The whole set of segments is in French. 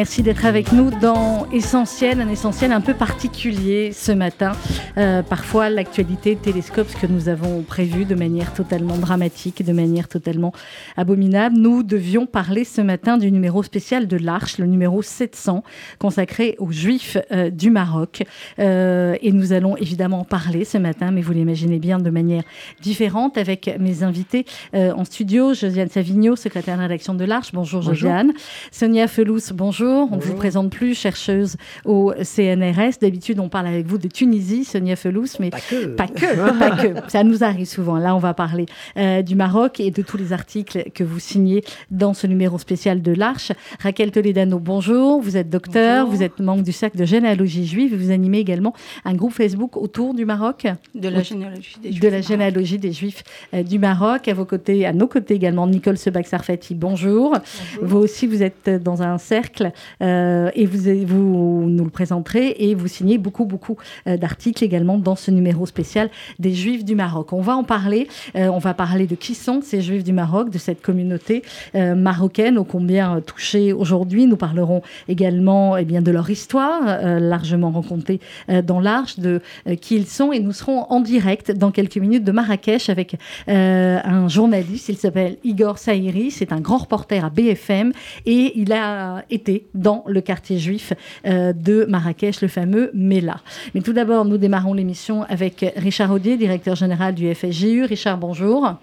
Merci d'être avec nous dans Essentiel, un essentiel un peu particulier ce matin. Euh, parfois, l'actualité télescope, ce que nous avons prévu de manière totalement dramatique, de manière totalement abominable. Nous devions parler ce matin du numéro spécial de l'Arche, le numéro 700, consacré aux Juifs euh, du Maroc. Euh, et nous allons évidemment parler ce matin, mais vous l'imaginez bien, de manière différente avec mes invités en studio. Josiane Savigno, secrétaire de rédaction de l'Arche. Bonjour, bonjour. Josiane. Sonia Felous, bonjour. On ne vous présente plus, chercheuse au CNRS. D'habitude, on parle avec vous de Tunisie, Sonia Felous, mais pas que. Pas que, pas que. Ça nous arrive souvent. Là, on va parler euh, du Maroc et de tous les articles que vous signez dans ce numéro spécial de l'Arche. Raquel Toledano, bonjour. Vous êtes docteur, bonjour. vous êtes membre du cercle de généalogie juive. Vous animez également un groupe Facebook autour du Maroc. De la généalogie des Juifs. De la généalogie des Juifs euh, du Maroc. À vos côtés, à nos côtés également, Nicole Sebag-Sarfati, bonjour. bonjour. Vous aussi, vous êtes dans un cercle euh, et vous, nous le présenterez et vous signez beaucoup, beaucoup euh, d'articles également dans ce numéro spécial des Juifs du Maroc. On va en parler. Euh, on va parler de qui sont ces Juifs du Maroc, de cette communauté marocaine ô combien touchée aujourd'hui. Nous parlerons également eh bien, de leur histoire, largement rencontrée dans l'Arche, de qui ils sont et nous serons en direct dans quelques minutes de Marrakech avec un journaliste. Il s'appelle Igor Saïri. C'est un grand reporter à BFM et il a été dans le quartier juif euh, de Marrakech, le fameux Mela. Mais tout d'abord, nous démarrons l'émission avec Richard Audier, directeur général du FSJU. Richard, bonjour.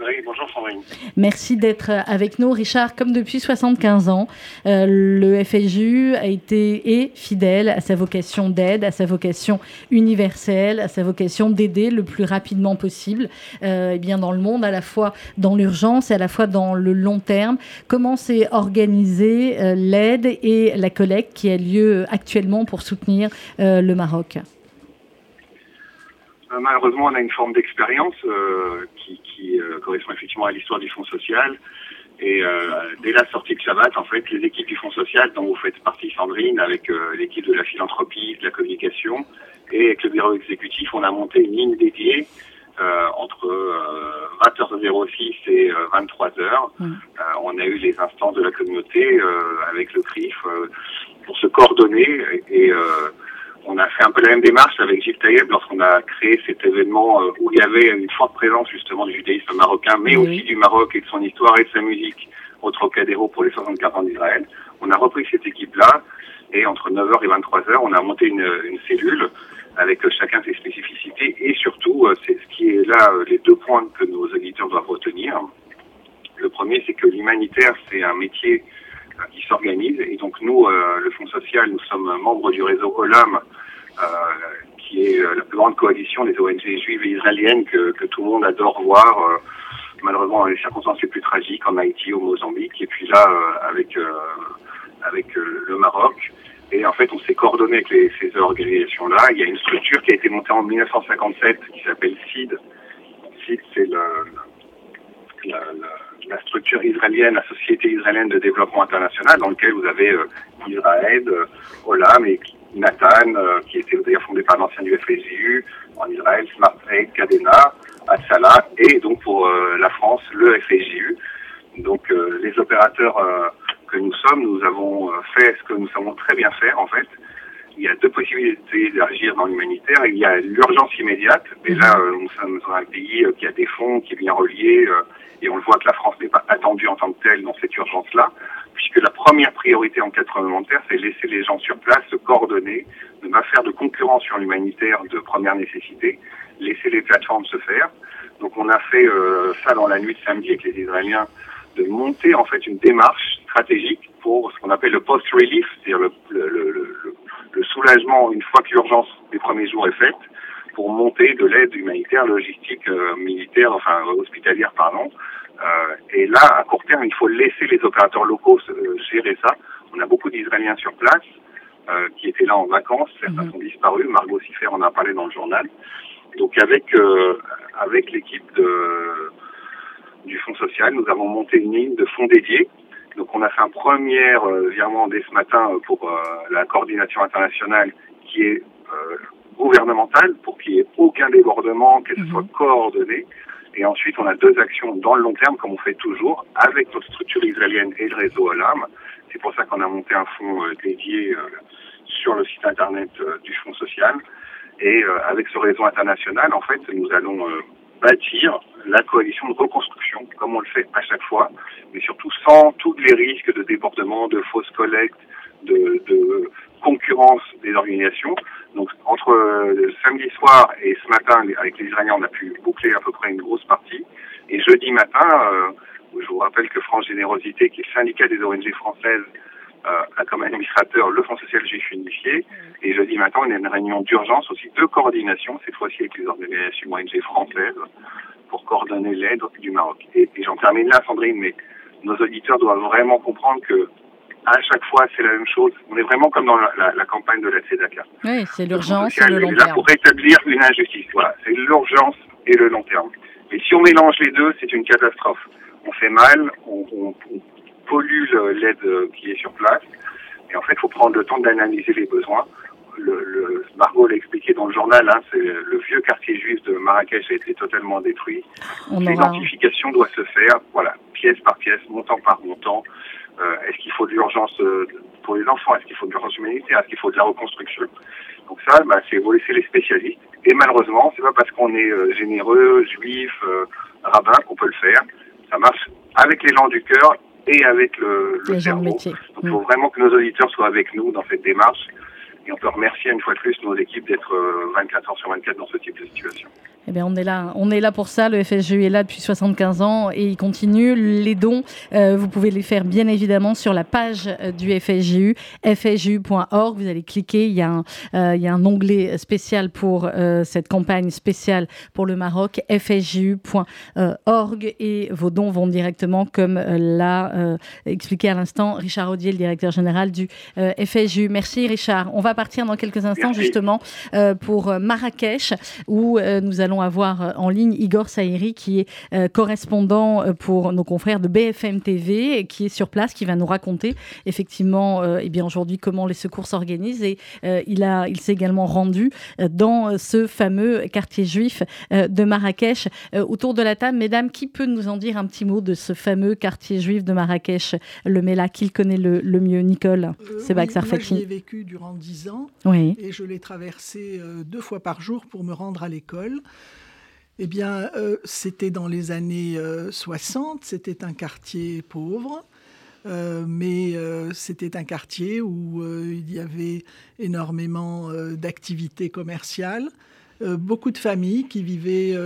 Oui, bonjour Sandrine. Merci d'être avec nous. Richard, comme depuis 75 ans, euh, le FSJU a été et fidèle à sa vocation d'aide, à sa vocation universelle, à sa vocation d'aider le plus rapidement possible euh, et bien dans le monde, à la fois dans l'urgence et à la fois dans le long terme. Comment s'est organisée euh, l'aide et la collecte qui a lieu actuellement pour soutenir le Maroc? Malheureusement, on a une forme d'expérience euh, qui, qui euh, correspond effectivement à l'histoire du Fonds social. Et euh, dès la sortie de Shabbat, en fait, les équipes du Fonds social, dont vous faites partie, Sandrine, avec euh, l'équipe de la philanthropie, de la communication, et avec le bureau exécutif, on a monté une ligne dédiée euh, entre 20h06 et 23h. Mmh. on a eu les instants de la communauté avec le CRIF pour se coordonner et, et on a fait un peu la même démarche avec Gilles Taïeb lorsqu'on a créé cet événement euh, où il y avait une forte présence justement du judaïsme marocain, mais oui. aussi du Maroc et de son histoire et de sa musique au Trocadéro pour les 64 ans d'Israël. On a repris cette équipe-là et entre 9h et 23h, on a monté une, une cellule avec chacun ses spécificités et surtout, euh, c'est ce qui est là les deux points que nos auditeurs doivent retenir. Le premier, c'est que l'humanitaire, c'est un métier qui s'organise. Et donc nous, euh, le Fonds social, nous sommes membres du réseau OLAM, euh, qui est la plus grande coalition des ONG juives et israéliennes que, tout le monde adore voir. Euh, malheureusement, dans les circonstances les plus tragiques, en Haïti, au Mozambique, et puis là, euh, avec avec le Maroc. Et en fait, on s'est coordonné avec ces organisations-là. Il y a une structure qui a été montée en 1957 qui s'appelle CID. CID, c'est le, la, la la structure israélienne, la Société israélienne de développement international, dans lequel vous avez euh, Israël, euh, Olam et Nathan, euh, qui était d'ailleurs fondé par l'ancien du FSU en Israël, Smart Aid, Cadena, Atsala, et donc pour la France, le FSU. Donc les opérateurs que nous sommes, nous avons fait ce que nous savons très bien faire en fait. Il y a deux possibilités d'agir dans l'humanitaire. Il y a l'urgence immédiate. Déjà, nous sommes dans un pays qui a des fonds, qui est bien relié, et on le voit que la France n'est pas attendue en tant que telle dans cette urgence-là, puisque la première priorité en cas tremblementaire, c'est laisser les gens sur place se coordonner, ne pas faire de concurrence sur l'humanitaire de première nécessité, laisser les plateformes se faire. Donc on a fait euh, ça dans la nuit de samedi avec les Israéliens, de monter en fait une démarche stratégique pour ce qu'on appelle le post-relief, c'est-à-dire le, le, le, le, soulagement une fois que l'urgence des premiers jours est faite, pour monter de l'aide humanitaire, logistique, euh, militaire, enfin hospitalière, pardon. Euh, et là, à court terme, il faut laisser les opérateurs locaux euh, gérer ça. On a beaucoup d'Israéliens sur place euh, qui étaient là en vacances. Certains -hmm. sont disparus. Margot Siffer en a parlé dans le journal. Donc avec avec l'équipe de du Fonds social, nous avons monté une ligne de fonds dédiés. Donc on a fait un premier virement dès ce matin pour la coordination internationale qui est gouvernementale pour qu'il n'y ait aucun débordement, qu'elle mhm. soit coordonnée. Et ensuite, on a deux actions dans le long terme, comme on fait toujours, avec notre structure israélienne et le réseau Alarm. C'est pour ça qu'on a monté un fonds euh, dédié euh, sur le site internet euh, du Fonds social. Et avec ce réseau international, en fait, nous allons bâtir la coalition de reconstruction, comme on le fait à chaque fois, mais surtout sans tous les risques de débordement, de fausses collectes, de, de concurrence des organisations. Donc entre euh, samedi soir et ce matin, avec les Israéliens, on a pu boucler à peu près une grosse partie. Et jeudi matin, euh, je vous rappelle que France Générosité, qui est le syndicat des ONG françaises, euh, a comme administrateur le Fonds social juif unifié. Et jeudi matin, on a une réunion d'urgence aussi de coordination, cette fois-ci avec les organisations ONG françaises, pour coordonner l'aide du Maroc. Et j'en termine là, Sandrine, mais nos auditeurs doivent vraiment comprendre que à chaque fois, c'est la même chose. On est vraiment comme dans la, la, campagne de la CEDACA. Oui, c'est l'urgence et le long terme. Là pour rétablir une injustice. Voilà, c'est l'urgence et le long terme. Et si on mélange les deux, c'est une catastrophe. On fait mal, on, on, on pollue l'aide qui est sur place. Et en fait, il faut prendre le temps d'analyser les besoins. Le, le, Margot l'a expliqué dans le journal, hein, c'est le vieux quartier juif de Marrakech a été totalement détruit. L'identification doit se faire, voilà, pièce par pièce, montant par montant. Euh, est-ce qu'il faut de l'urgence euh, pour les enfants? Est-ce qu'il faut de l'urgence humanitaire? Est-ce qu'il faut de la reconstruction? Donc ça, bah, c'est les spécialistes. Et malheureusement, c'est pas parce qu'on est euh, généreux, juif, rabbin qu'on peut le faire. Ça marche avec les gens du cœur et avec le, le cerveau. Donc il faut mm. vraiment que nos auditeurs soient avec nous dans cette démarche. Et on peut remercier une fois de plus nos équipes d'être 24 heures sur 24 dans ce type de situation. Eh bien, on est là, on est là pour ça. Le FSGU est là depuis 75 ans et il continue. Les dons, euh, vous pouvez les faire bien évidemment sur la page euh, du FSGU, fsgu.org. Vous allez cliquer, il y a un, euh, il y a un onglet spécial pour cette campagne spéciale pour le Maroc, fsgu.org et vos dons vont directement, comme l'a expliqué à l'instant Richard Audier, le directeur général du FSGU. Merci Richard. On va partir dans quelques instants justement pour Marrakech où nous allons avoir euh, en ligne Igor Saïri, qui est euh, correspondant euh, pour nos confrères de BFM TV, qui est sur place, qui va nous raconter effectivement eh bien aujourd'hui comment les secours s'organisent. Et il, a, il s'est également rendu dans ce fameux quartier juif de Marrakech. autour de la table, mesdames, qui peut nous en dire un petit mot de ce fameux quartier juif de Marrakech, le Mela, qui le connaît le, mieux Nicole C'est oui, Moi, j'y ai vécu durant dix ans oui. et je l'ai traversé deux fois par jour pour me rendre à l'école. Eh bien, euh, c'était dans les années 60, euh, c'était un quartier pauvre, euh, mais c'était un quartier où il y avait énormément d'activités commerciales, beaucoup de familles qui vivaient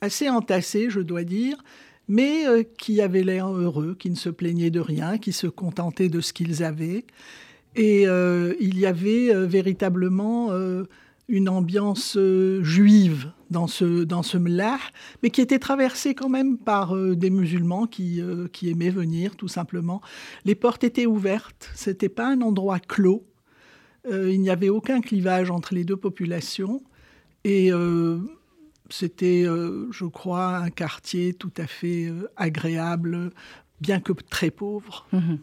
assez entassées, je dois dire, mais qui avaient l'air heureux, qui ne se plaignaient de rien, qui se contentaient de ce qu'ils avaient. Et il y avait véritablement une ambiance euh, juive dans ce, dans ce mais qui était traversée quand même par euh, des musulmans qui, euh, qui aimaient venir, tout simplement. Les portes étaient ouvertes, c'était pas un endroit clos, il n'y avait aucun clivage entre les deux populations, et c'était, je crois, un quartier tout à fait agréable, bien que très pauvre. Mmh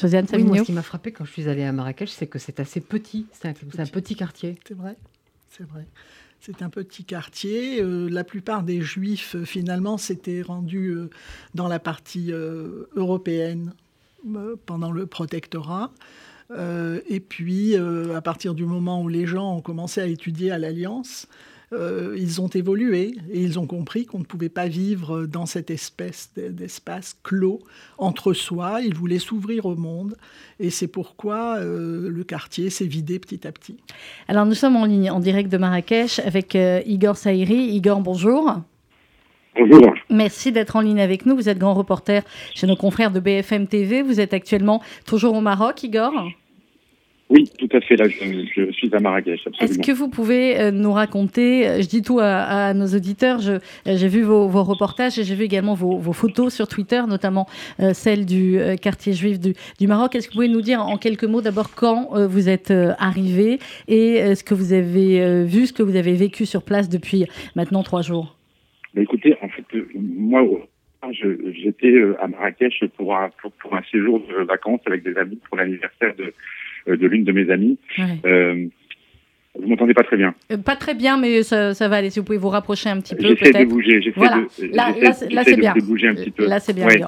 Josiane ce qui m'a frappé quand je suis allée à Marrakech, c'est que c'est assez petit. C'est un, petit quartier. C'est vrai, c'est vrai. C'est un petit quartier. Euh, la plupart des Juifs, euh, finalement, s'étaient rendus euh, dans la partie européenne pendant le protectorat. et puis, à partir du moment où les gens ont commencé à étudier à l'Alliance, euh, ils ont évolué et ils ont compris qu'on ne pouvait pas vivre dans cette espèce d'espace clos entre soi. Ils voulaient s'ouvrir au monde et c'est pourquoi euh, le quartier s'est vidé petit à petit. Alors nous sommes en ligne, en direct de Marrakech avec euh, Igor Saïri. Igor, bonjour. Bonjour. Merci d'être en ligne avec nous. Vous êtes grand reporter chez nos confrères de BFM TV. Vous êtes actuellement toujours au Maroc, Igor? Oui, tout à fait. Là, je, suis à Marrakech. Est-ce que vous pouvez euh, nous raconter, euh, je dis tout à, nos auditeurs, euh, j'ai vu vos, reportages et j'ai vu également vos, photos sur Twitter, notamment celle du quartier juif du, Maroc. Est-ce que vous pouvez nous dire en quelques mots d'abord quand vous êtes arrivé et ce que vous avez vu, ce que vous avez vécu sur place depuis maintenant trois jours? Écoutez, en fait, moi, j'étais à Marrakech pour un, pour, un séjour de vacances avec des amis pour l'anniversaire de, de l'une de mes amies. Vous m'entendez pas très bien Pas très bien, mais ça, ça, va aller. Si vous pouvez vous rapprocher un petit peu, J'essaie de bouger. J'essaie voilà. de, là, là, là c'est bien. Bouger un petit peu. Là, c'est bien. Ouais.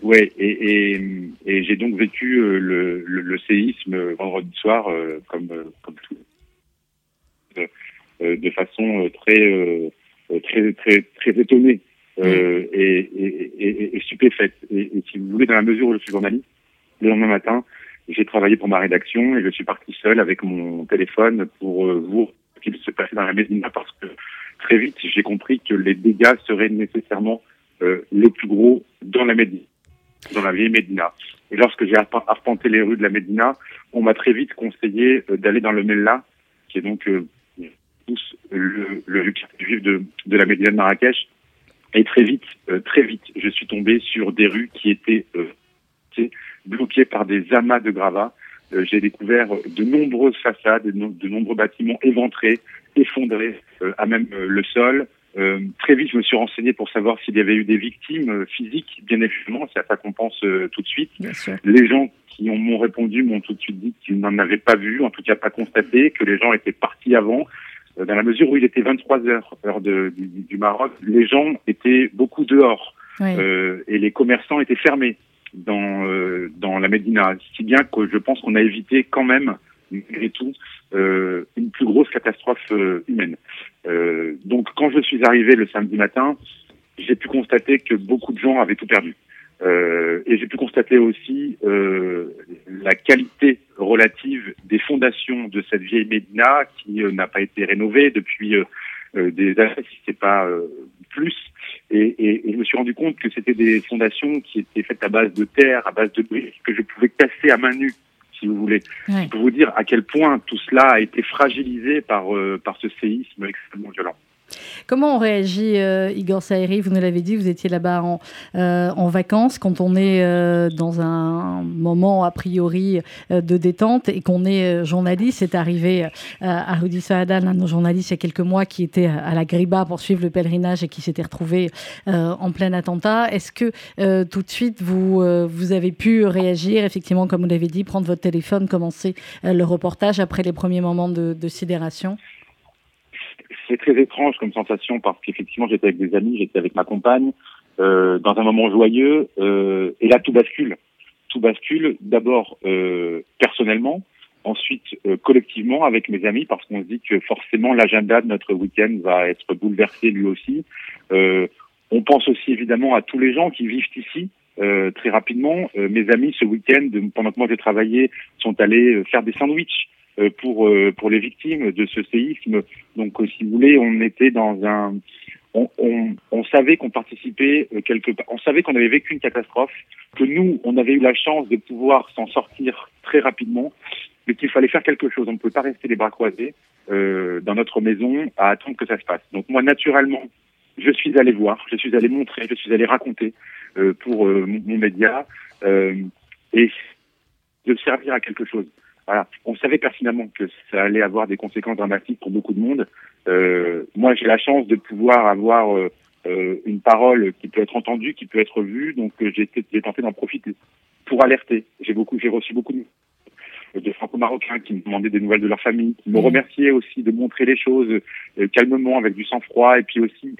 Ouais, et, et, et j'ai donc vécu le, le, le, séisme vendredi soir comme, comme tout, de façon très, très, très, très étonnée euh, et, stupéfaite. Et, si vous voulez, dans la mesure où je suis journaliste, le lendemain matin, j'ai travaillé pour ma rédaction et je suis parti seul avec mon téléphone pour euh, voir ce qu'il se passait dans la Médina parce que très vite j'ai compris que les dégâts seraient nécessairement euh, les plus gros dans la Médina, dans la vieille Médina. Et lorsque j'ai arpenté les rues de la Médina, on m'a très vite conseillé euh, d'aller dans le Mella, qui est donc euh, le, le quartier de, de la Médina de Marrakech. Et très vite, très vite, je suis tombé sur des rues qui étaient bloquées par des amas de gravats. Euh, j'ai découvert de nombreuses façades, de, nombreux bâtiments éventrés, effondrés, euh, à même le sol. très vite, je me suis renseigné pour savoir s'il y avait eu des victimes physiques. Bien évidemment, c'est à ça qu'on pense tout de suite. Les gens qui m'ont répondu m'ont tout de suite dit qu'ils n'en avaient pas vu, en tout cas pas constaté, que les gens étaient partis avant, euh, dans la mesure où il était 23 heures, heure de, du, du, Maroc, les gens étaient beaucoup dehors euh, et les commerçants étaient fermés dans euh, dans la Médina, si bien que je pense qu'on a évité quand même malgré tout euh, une plus grosse catastrophe euh, humaine. donc quand je suis arrivé le samedi matin, j'ai pu constater que beaucoup de gens avaient tout perdu. Euh, et j'ai pu constater aussi euh, la qualité relative des fondations de cette vieille Médina qui euh, n'a pas été rénovée depuis euh, euh, des années, si c'est pas plus. Et, et, et, je me suis rendu compte que c'était des fondations qui étaient faites à base de terre, à base de briques, que je pouvais casser à main nue si vous voulez. Ouais. Je peux vous dire à quel point tout cela a été fragilisé par, par ce séisme extrêmement violent. Comment on réagit, euh, Igor Saïri Vous nous l'avez dit, vous étiez là-bas en, euh, vacances. Quand on est euh, dans un moment a priori de détente et qu'on est journaliste, c'est arrivé à Rudi Saadan, un de nos journalistes, il y a quelques mois, qui était à la Griba pour suivre le pèlerinage et qui s'était retrouvé en plein attentat. Est-ce que tout de suite vous, vous avez pu réagir, effectivement, comme vous l'avez dit, prendre votre téléphone, commencer le reportage après les premiers moments de, de sidération? C'est très étrange comme sensation parce qu'effectivement j'étais avec des amis, j'étais avec ma compagne, euh, dans un moment joyeux, euh, et là tout bascule. Tout bascule d'abord euh, personnellement, ensuite euh, collectivement avec mes amis parce qu'on se dit que forcément l'agenda de notre week-end va être bouleversé lui aussi. Euh, on pense aussi évidemment à tous les gens qui vivent ici. très rapidement, mes amis ce week-end, pendant que moi j'ai travaillé, sont allés faire des sandwichs euh, pour euh, pour les victimes de ce séisme. Donc, euh, si vous voulez, on était dans un, on, on, on savait qu'on participait quelque on savait qu'on avait vécu une catastrophe, que nous, on avait eu la chance de pouvoir s'en sortir très rapidement, mais qu'il fallait faire quelque chose. On ne peut pas rester les bras croisés euh, dans notre maison à attendre que ça se passe. Donc moi, naturellement, je suis allé voir, je suis allé montrer, je suis allé raconter euh, pour euh, mon, mon, média et de servir à quelque chose. Voilà. On savait pertinemment que ça allait avoir des conséquences dramatiques pour beaucoup de monde. Euh, moi, j'ai la chance de pouvoir avoir euh, euh, une parole qui peut être entendue, qui peut être vue, donc euh, j'ai tenté d'en profiter pour alerter. J'ai beaucoup, j'ai reçu beaucoup de de franco-marocains qui me demandaient des nouvelles de leur famille, qui me remerciaient aussi de montrer les choses euh, calmement, avec du sang-froid, et puis aussi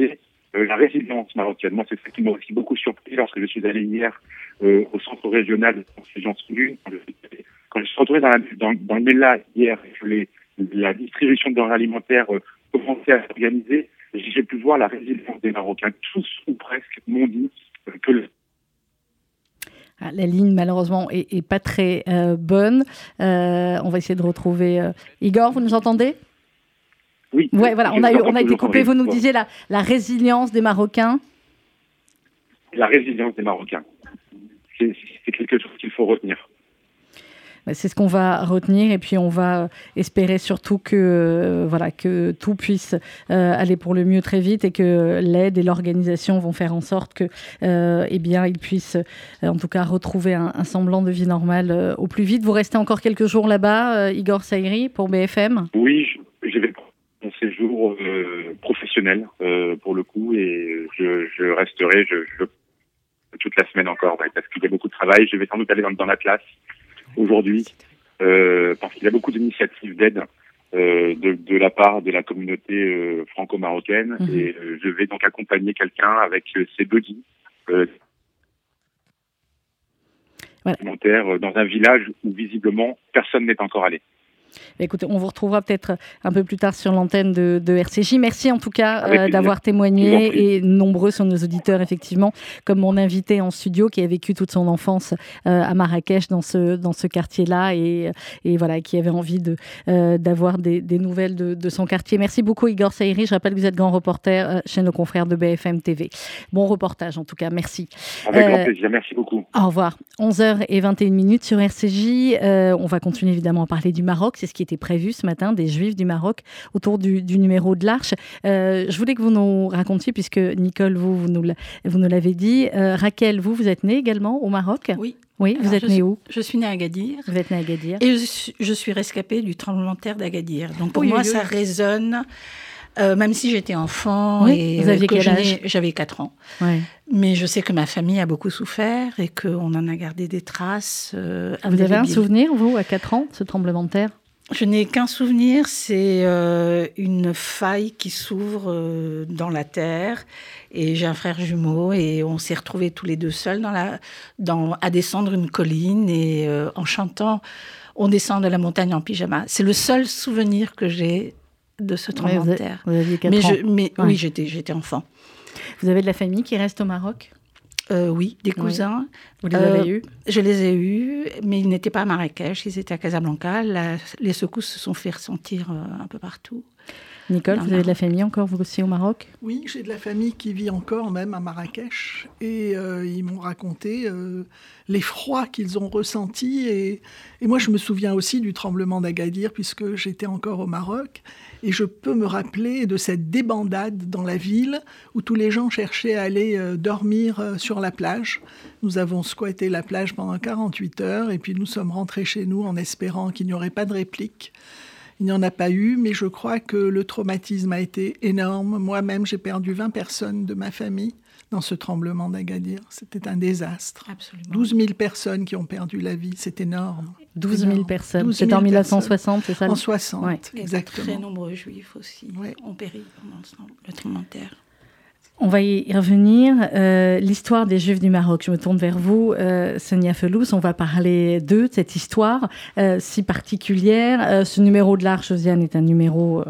euh, la résilience marocaine. Moi, c'est ça qui m'a aussi beaucoup surpris lorsque je suis allé hier euh, au centre régional de quand je suis retrouvé dans, la, dans, dans le MELA hier et que les, la distribution de denrées alimentaires euh, commençait à s'organiser, j'ai pu voir la résilience des Marocains. Tous ou presque m'ont dit euh, que le ah, la ligne, malheureusement, est, est pas très euh, bonne. Euh, on va essayer de retrouver. Euh... Igor, vous nous entendez? Oui. Ouais, voilà, on a, eu, on a été coupé. Vous nous disiez la, la résilience des Marocains? La résilience des Marocains. C'est quelque chose qu'il faut retenir. Bah, c'est ce qu'on va retenir et puis on va espérer surtout que, euh, voilà, que tout puisse euh, aller pour le mieux très vite et que l'aide et l'organisation vont faire en sorte que, euh, eh bien, ils puissent en tout cas retrouver un, semblant de vie normale euh, au plus vite. Vous restez encore quelques jours là-bas, Igor Saïri, pour BFM Oui, je, je vais prendre un séjour professionnel pour le coup et je, resterai je, toute la semaine encore parce qu'il y a beaucoup de travail. Je vais sans doute aller dans, dans la classe aujourd'hui parce qu'il y a beaucoup d'initiatives d'aide euh, de, de, la part de la communauté euh, franco-marocaine mhm. et euh, je vais donc accompagner quelqu'un avec ses buddies voilà. dans un village où visiblement personne n'est encore allé. Écoutez, on vous retrouvera peut-être un peu plus tard sur l'antenne de, RCJ. Merci en tout cas euh, d'avoir témoigné et nombreux sont nos auditeurs, effectivement, comme mon invité en studio qui a vécu toute son enfance euh, à Marrakech dans ce, dans ce quartier-là et, et, voilà, qui avait envie de, euh, d'avoir des, des, nouvelles de, de, son quartier. Merci beaucoup, Igor Saïri. Je rappelle que vous êtes grand reporter chez nos confrères de BFM TV. Bon reportage en tout cas, merci. Avec grand plaisir, merci beaucoup. Au revoir. 11h21 minutes sur RCJ. on va continuer évidemment à parler du Maroc c'est ce qui prévu ce matin, des Juifs du Maroc autour du, numéro de l'Arche. Euh, je voulais que vous nous racontiez, puisque Nicole, vous, vous nous, l'avez dit. Euh, Raquel, vous, vous êtes née également au Maroc? Oui. Oui, vous êtes née où? Je suis née à Agadir. Vous êtes née à Agadir. Et je, suis rescapée du tremblement de terre d'Agadir. Donc pour moi, ça résonne. Euh, même si j'étais enfant et vous aviez âge? J'avais 4 ans. Mais je sais que ma famille a beaucoup souffert et qu'on en a gardé des traces. vous avez un souvenir, vous, à 4 ans, ce tremblement de terre? Je n'ai qu'un souvenir, c'est euh, une faille qui s'ouvre euh, dans la terre. Et j'ai un frère jumeau et on s'est retrouvés tous les deux seuls dans la, dans, à descendre une colline et euh, en chantant, on descend de la montagne en pyjama. C'est le seul souvenir que j'ai de ce tremblement de terre. Vous aviez mais ans. mais oui, j'étais, j'étais enfant. Vous avez de la famille qui reste au Maroc? Euh, oui, des cousins. Vous les avez euh, eus? Je les ai eus, mais ils n'étaient pas à Marrakech, ils étaient à Casablanca. les secousses se sont fait ressentir euh, un peu partout. Nicole, vous avez de la famille encore, vous aussi, au Maroc? Oui, j'ai de la famille qui vit encore même à Marrakech. Et ils m'ont raconté l'effroi qu'ils ont ressenti. Et, et, moi, je me souviens aussi du tremblement d'Agadir, puisque j'étais encore au Maroc. Et je peux me rappeler de cette débandade dans la ville où tous les gens cherchaient à aller euh, dormir euh, sur la plage. Nous avons squatté la plage pendant 48 heures et puis nous sommes rentrés chez nous en espérant qu'il n'y aurait pas de réplique. Il n'y en a pas eu, mais je crois que le traumatisme a été énorme. Moi-même, j'ai perdu 20 personnes de ma famille dans ce tremblement d'Agadir. C'était un désastre. Absolument. 12 000 personnes qui ont perdu la vie, c'est énorme. 12 000 personnes. C'est en 1960, c'est ça En 60, exactement. très nombreux juifs aussi ont péri pendant le tremblement de terre. On va y revenir. Euh, l'histoire des Juifs du Maroc. Je me tourne vers vous, euh, Sonia Felous. On va parler d'eux, de cette histoire euh, si particulière. ce numéro de l'Arche, Josiane, est un numéro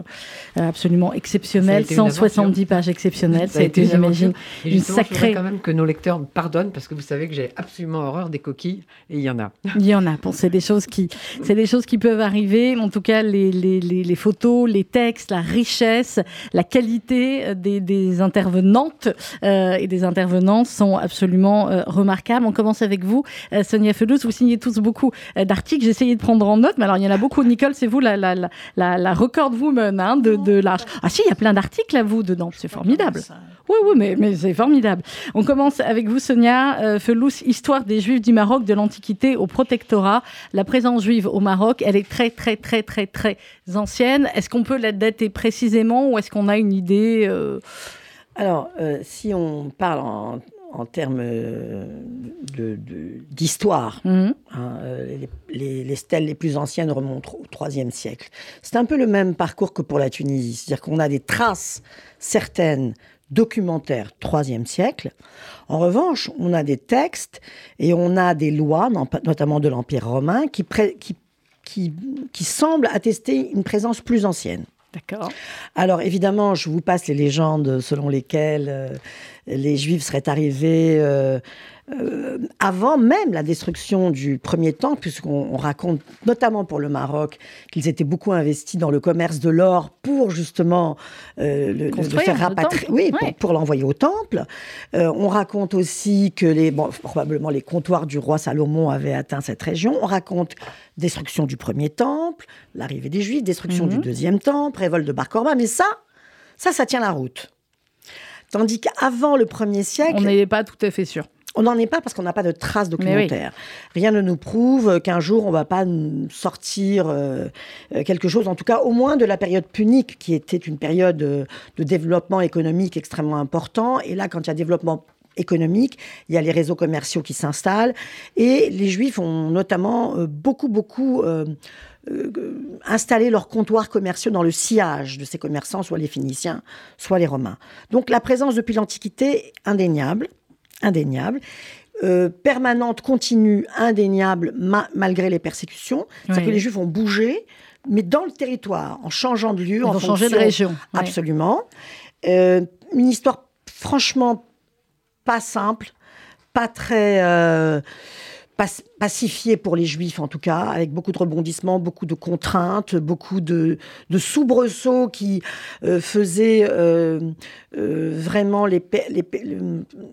absolument exceptionnel. 170 pages exceptionnelles. Ça, a été, j'imagine, une sacrée. Je quand même que nos lecteurs me pardonnent parce que vous savez que j'ai absolument horreur des coquilles et il y en a. Il y en a. Bon, c'est des choses qui, c'est des choses qui peuvent arriver. En tout cas, les, les, les, photos, les textes, la richesse, la qualité des, des intervenants euh, et des intervenants sont absolument euh, remarquables. On commence avec vous, euh, Sonia Felous. Vous signez tous beaucoup d'articles. J'ai essayé de prendre en note, mais alors il y en a beaucoup. Nicole, c'est vous la, la, la, la, record woman hein, de, de l'âge. Ah si, il y a plein d'articles à vous dedans. C'est formidable. Oui, oui, mais, mais c'est formidable. On commence avec vous, Sonia Felous, Histoire des Juifs du Maroc de l'Antiquité au Protectorat. La présence juive au Maroc, elle est très, très, très, très, très ancienne. Est-ce qu'on peut la dater précisément ou est-ce qu'on a une idée alors, euh, si on parle en, termes euh, d'histoire, mhm. hein, euh, les, stèles les plus anciennes remontent au IIIe siècle. C'est un peu le même parcours que pour la Tunisie, c'est-à-dire qu'on a des traces certaines documentaires IIIe siècle. En revanche, on a des textes et on a des lois, notamment de l'Empire romain, qui, qui, qui semblent attester une présence plus ancienne. D'accord. Alors évidemment, je vous passe les légendes selon lesquelles euh, les Juifs seraient arrivés euh, euh, avant même la destruction du premier temple, puisqu'on raconte notamment pour le Maroc qu'ils étaient beaucoup investis dans le commerce de l'or pour justement euh, le, faire rapatrier, oui, pour, l'envoyer au temple. Euh, on raconte aussi que les, bon, probablement les comptoirs du roi Salomon avaient atteint cette région. On raconte destruction du premier temple, l'arrivée des Juifs, destruction du mhm. deuxième temple, révolte de Bar Korba, mais ça, ça, ça tient la route. Tandis qu'avant le premier siècle... On n'est pas tout à fait sûr. On n'en est pas parce qu'on n'a pas de traces documentaires. Rien ne nous prouve qu'un jour on va pas sortir euh, euh, quelque chose, en tout cas au moins de la période punique, qui était une période de, développement économique extrêmement important. Et là, quand il y a développement économique, il y a les réseaux commerciaux qui s'installent. Et les Juifs ont notamment euh, beaucoup, beaucoup installé leurs comptoirs commerciaux dans le sillage de ces commerçants, soit les Phéniciens, soit les Romains. Donc la présence depuis l'Antiquité, indéniable indéniable. Euh, permanente, continue, indéniable, malgré les persécutions. C'est-à-dire que les Juifs ont bougé, mais dans le territoire, en changeant de lieu, Ils en ont changé de région. Absolument. Euh, une histoire franchement pas simple, pas très... Euh, pacifié pour les juifs en tout cas, avec beaucoup de rebondissements, beaucoup de contraintes, beaucoup de, soubresauts qui euh, faisaient euh, euh, vraiment les,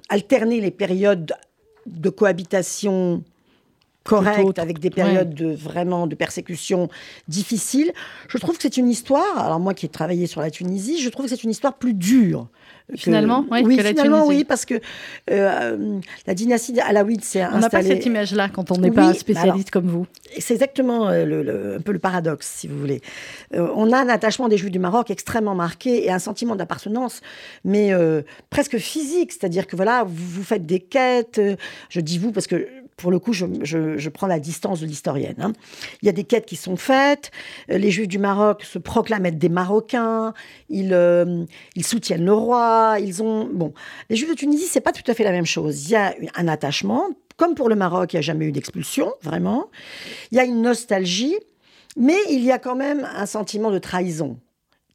alterner les périodes de cohabitation correctes avec des périodes de vraiment de persécution difficiles. Je trouve que c'est une histoire, alors moi qui ai travaillé sur la Tunisie, je trouve que c'est une histoire plus dure Finalement, oui, finalement, oui, parce que euh, la dynastie alaouite s'est installée. On n'a pas cette image-là quand on n'est pas spécialiste comme vous. C'est exactement euh, le, un peu le paradoxe, si vous voulez. Euh, on a un attachement des Juifs du Maroc extrêmement marqué et un sentiment d'appartenance, mais presque physique, c'est-à-dire que voilà, vous, vous, faites des quêtes. je dis vous parce que pour le coup, je, prends la distance de l'historienne. Hein. Il y a des quêtes qui sont faites. Euh, les Juifs du Maroc se proclament être des Marocains. Ils, euh, ils soutiennent le roi. Ils ont bon. Les Juifs de Tunisie, c'est pas tout à fait la même chose. Il y a un attachement, comme pour le Maroc, il n'y a jamais eu d'expulsion, vraiment. Il y a une nostalgie, mais il y a quand même un sentiment de trahison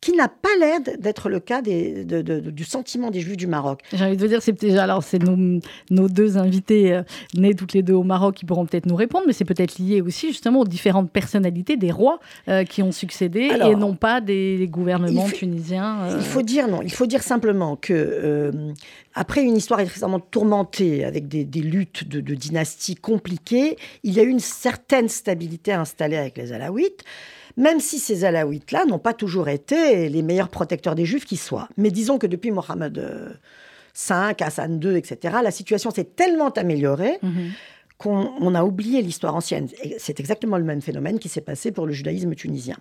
qui n'a pas l'air d'être le cas des, du sentiment des Juifs du Maroc. J'ai envie de vous dire, c'est déjà, alors c'est nos, nos, deux invités euh, nés toutes les deux au Maroc qui pourront peut-être nous répondre, mais c'est peut-être lié aussi justement aux différentes personnalités des rois euh, qui ont succédé et non pas des gouvernements tunisiens. Euh. Il faut dire non, il faut dire simplement que après une histoire extrêmement tourmentée avec des, luttes de, de dynasties compliquées, il y a eu une certaine stabilité installée avec les Alaouites même si ces Alaouites-là n'ont pas toujours été les meilleurs protecteurs des Juifs qui soient. Mais disons que depuis Mohammed V, euh, Hassan II, etc., la situation s'est tellement améliorée mhm. qu'on a oublié l'histoire ancienne. c'est exactement le même phénomène qui s'est passé pour le judaïsme tunisien.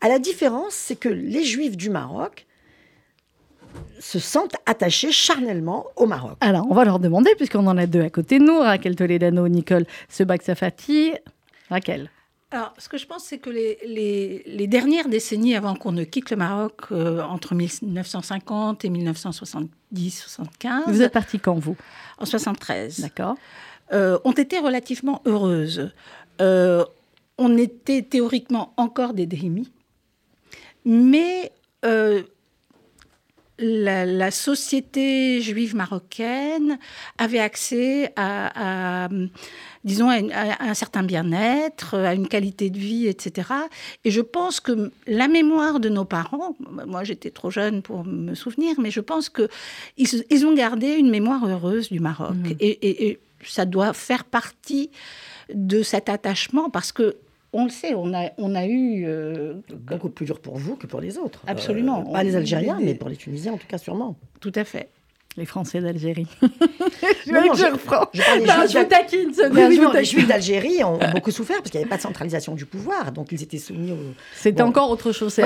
À la différence, c'est que les Juifs du Maroc se sentent attachés charnellement au Maroc. Alors, on va leur demander, puisqu'on en a deux à côté de nous, Raquel Toledano, Nicole Sebak-Safati. Raquel alors, ce que je pense, c'est que les, dernières décennies avant qu'on ne quitte le Maroc, euh, entre 1950 et 1970-75. Vous êtes parti quand, vous? En 73. D'accord. Euh, ont été relativement heureuses. Euh, on était théoriquement encore des dhémis, mais la, société juive marocaine avait accès à, disons, à, un certain bien-être, à une qualité de vie, etc. Et je pense que la mémoire de nos parents, moi j'étais trop jeune pour me souvenir, mais je pense qu'ils ils ont gardé une mémoire heureuse du Maroc. Mmh. et, ça doit faire partie de cet attachement parce que on le sait, on a, on a eu... Euh, Beaucoup plus dur pour vous que pour les autres. Absolument. Euh, pas les Algériens, mais pour les Tunisiens en tout cas sûrement. Tout à fait. Les Français d'Algérie. je, non, je, je, taquine, Les Juifs d'Algérie ont, beaucoup souffert parce qu'il n'y avait pas de centralisation du pouvoir, donc ils étaient soumis au. C'était encore autre chose.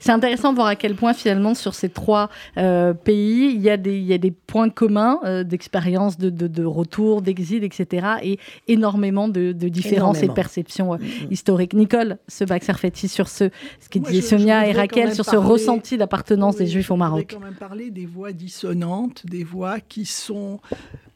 C'est intéressant de voir à quel point finalement sur ces trois euh, pays, il y, a des, il y a des points communs euh, d'expérience, de, de, retour, d'exil, etc. et énormément de, différences et de perceptions euh, mm, mm. historiques. Nicole, ce bac sur ce, ce qui disait Sonia et Raquel, sur ce ressenti d'appartenance des Juifs au Maroc. Je quand même parler des voix dissonantes, des voix qui sont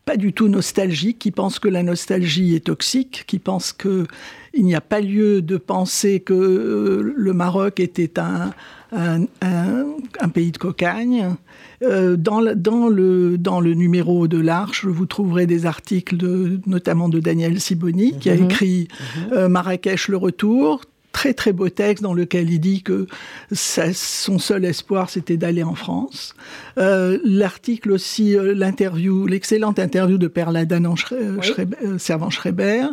pas du tout nostalgiques, qui pensent que la nostalgie est toxique, qui pensent que il n'y a pas lieu de penser que euh, le Maroc était un, un, pays de cocagne. Euh, dans, dans, le, dans le numéro de l'Arche, vous trouverez des articles de, notamment de Daniel Siboni, qui a mhm. écrit mhm. Euh, Marrakech le retour, très très beau texte dans lequel il dit que son seul espoir c'était d'aller en France. Euh, l'article aussi, euh, l'interview, l'excellente interview de Perla Danan euh, Servant Schreiber.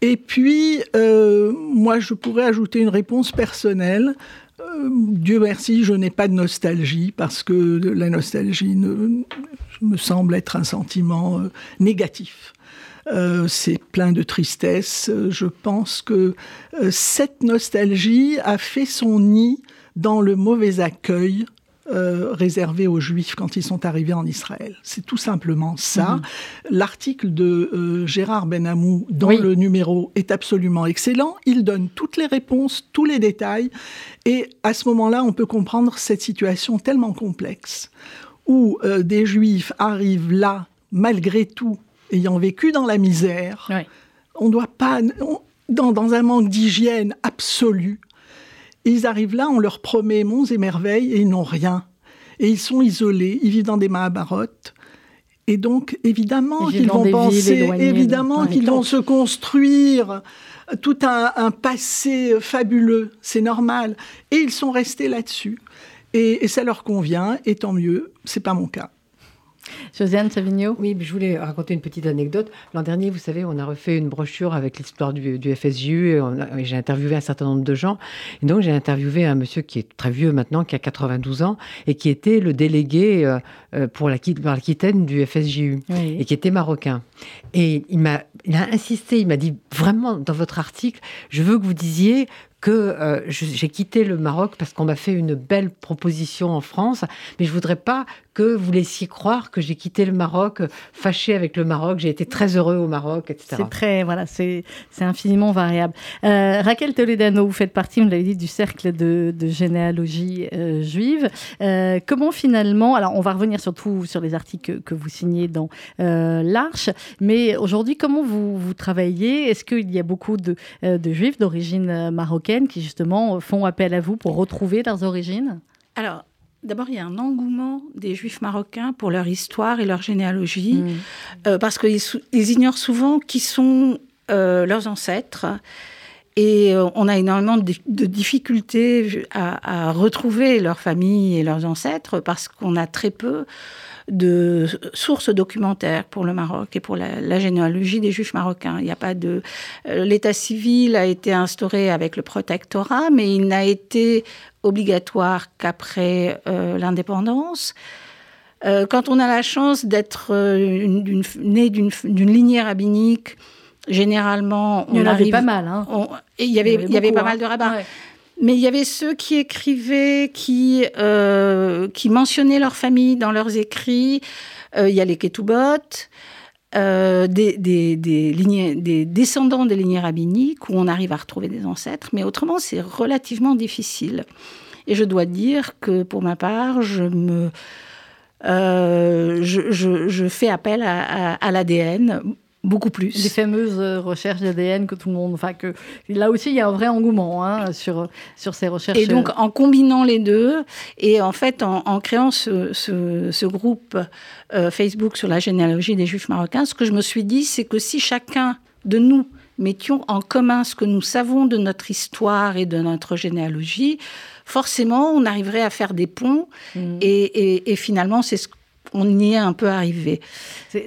Et puis, moi, je pourrais ajouter une réponse personnelle. Dieu merci, je n'ai pas de nostalgie parce que la nostalgie ne, me semble être un sentiment négatif. C'est plein de tristesse. Je pense que cette nostalgie a fait son nid dans le mauvais accueil euh, réservé aux Juifs quand ils sont arrivés en Israël. C'est tout simplement ça. Mhm. L'article de euh, Gérard Benamou dans le numéro est absolument excellent. Il donne toutes les réponses, tous les détails. Et à ce moment-là, on peut comprendre cette situation tellement complexe où euh, des Juifs arrivent là, malgré tout, ayant vécu dans la misère. On doit pas... dans, dans un manque d'hygiène absolu, ils arrivent là, on leur promet monts et merveilles et ils n'ont rien. Et ils sont isolés, ils vivent dans des mahabarotes. Et donc, évidemment qu'ils vont penser, évidemment qu'ils vont se construire tout un, passé fabuleux, c'est normal. Et ils sont restés là-dessus. Et, et, ça leur convient, et tant mieux, c'est pas mon cas. Josiane Savigno Oui, je voulais raconter une petite anecdote. L'an dernier, vous savez, on a refait une brochure avec l'histoire du, FSJU et, j'ai interviewé un certain nombre de gens. Et donc, j'ai interviewé un monsieur qui est très vieux maintenant, qui a 92 ans et qui était le délégué euh, euh, pour l'Aquitaine du FSJU et qui était marocain. Et il m'a il a insisté, il m'a dit vraiment dans votre article, je veux que vous disiez que euh, j'ai quitté le Maroc parce qu'on m'a fait une belle proposition en France, mais je voudrais pas que vous laissiez croire que j'ai quitté le Maroc fâché avec le Maroc. J'ai été très heureux au Maroc, etc. C'est très, voilà, c'est infiniment variable. Euh, Raquel Toledano, vous faites partie, vous l'avez dit, du cercle de, généalogie euh, juive. comment finalement, alors on va revenir surtout sur les articles que, vous signez dans l'Arche, mais aujourd'hui, comment vous, vous travaillez Est-ce qu'il y a beaucoup de, de juifs d'origine marocaine qui justement font appel à vous pour retrouver leurs origines? Alors, D'abord, il y a un engouement des Juifs marocains pour leur histoire et leur généalogie, mm. euh, parce qu'ils ignorent souvent qui sont euh, leurs ancêtres. Et euh, on a énormément de, difficultés à, retrouver leur famille et leurs ancêtres, parce qu'on a très peu de sources documentaires pour le Maroc et pour la, généalogie des juifs marocains. Il n'y a pas de euh, l'état civil a été instauré avec le protectorat, mais il n'a été obligatoire qu'après euh, l'indépendance. Quand on a la chance d'être né d'une lignée rabbinique, généralement, on il y en avait pas mal. Hein. il y avait, il y avait, pas mal hein. de rabbins. Mais il y avait ceux qui écrivaient, qui, euh, qui mentionnaient leur famille dans leurs écrits. Euh, il y a les Ketubot, euh, des, des, des, lignées, des descendants des lignées rabbiniques où on arrive à retrouver des ancêtres, mais autrement, c'est relativement difficile. Et je dois dire que pour ma part, je me. je, je, je, fais appel à, à, à l'ADN beaucoup plus. Les fameuses euh, recherches d'ADN que tout le monde. Enfin, que là aussi, il y a un vrai engouement hein, sur, sur ces recherches. Et donc, en combinant les deux, et en fait, en, créant ce, ce, groupe euh, Facebook sur la généalogie des Juifs marocains, ce que je me suis dit, c'est que si chacun de nous mettions en commun ce que nous savons de notre histoire et de notre généalogie, forcément, on arriverait à faire des ponts. Mm. Et, et, et, finalement, c'est ce on y est un peu arrivé.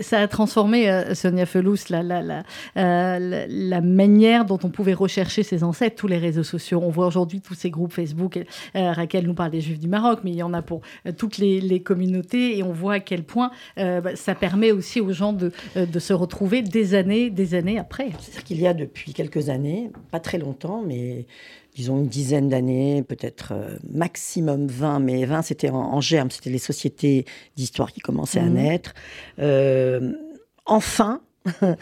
Ça a transformé, euh, Sonia Felous, la, la, euh, la, manière dont on pouvait rechercher ses ancêtres, tous les réseaux sociaux. On voit aujourd'hui tous ces groupes Facebook. Euh, Raquel nous parle des Juifs du Maroc, mais il y en a pour toutes les, communautés. Et on voit à quel point bah, ça permet aussi aux gens de, de, se retrouver des années, des années après. C'est-à-dire qu'il y a depuis quelques années, pas très longtemps, mais disons une dizaine d'années, peut-être euh, maximum 20, mais 20 c'était en, germe, c'était les sociétés d'histoire qui commençaient à mmh. naître. Euh,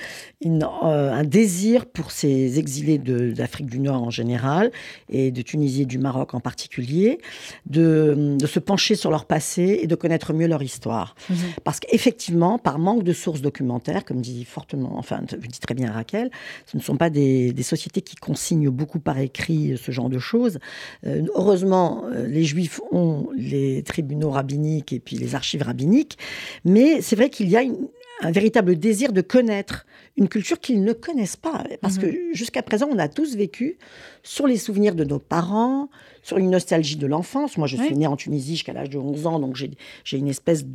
Euh, un désir pour ces exilés d'Afrique du Nord en général et de Tunisie et du Maroc en particulier de, se pencher sur leur passé et de connaître mieux leur histoire. Mhm. Parce qu'effectivement, par manque de sources documentaires, comme dit fortement, enfin, dit très bien Raquel, ce ne sont pas des, sociétés qui consignent beaucoup par écrit ce genre de choses. Euh, heureusement, euh, les Juifs ont les tribunaux rabbiniques et puis les archives rabbiniques, mais c'est vrai qu'il y a une, un véritable désir de connaître une culture qu'ils ne connaissent pas. Parce que mhm. jusqu'à présent, on a tous vécu sur les souvenirs de nos parents, sur une nostalgie de l'enfance. Moi, je suis née en Tunisie jusqu'à l'âge de 11 ans, donc j'ai une espèce de,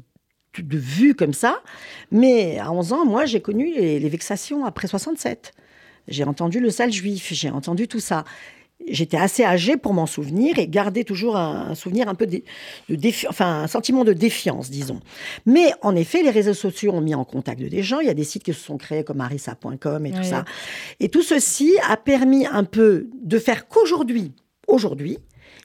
vue comme ça. Mais à 11 ans, moi, j'ai connu les, vexations après 67. J'ai entendu le sale juif, j'ai entendu tout ça. J'étais assez âgée pour m'en souvenir et garder toujours un, souvenir un peu de, de enfin un sentiment de défiance, disons. Mais en effet, les réseaux sociaux ont mis en contact des gens. Il y a des sites qui se sont créés comme arissa.com et tout ça. Et tout ceci a permis un peu de faire qu'aujourd'hui, aujourd'hui,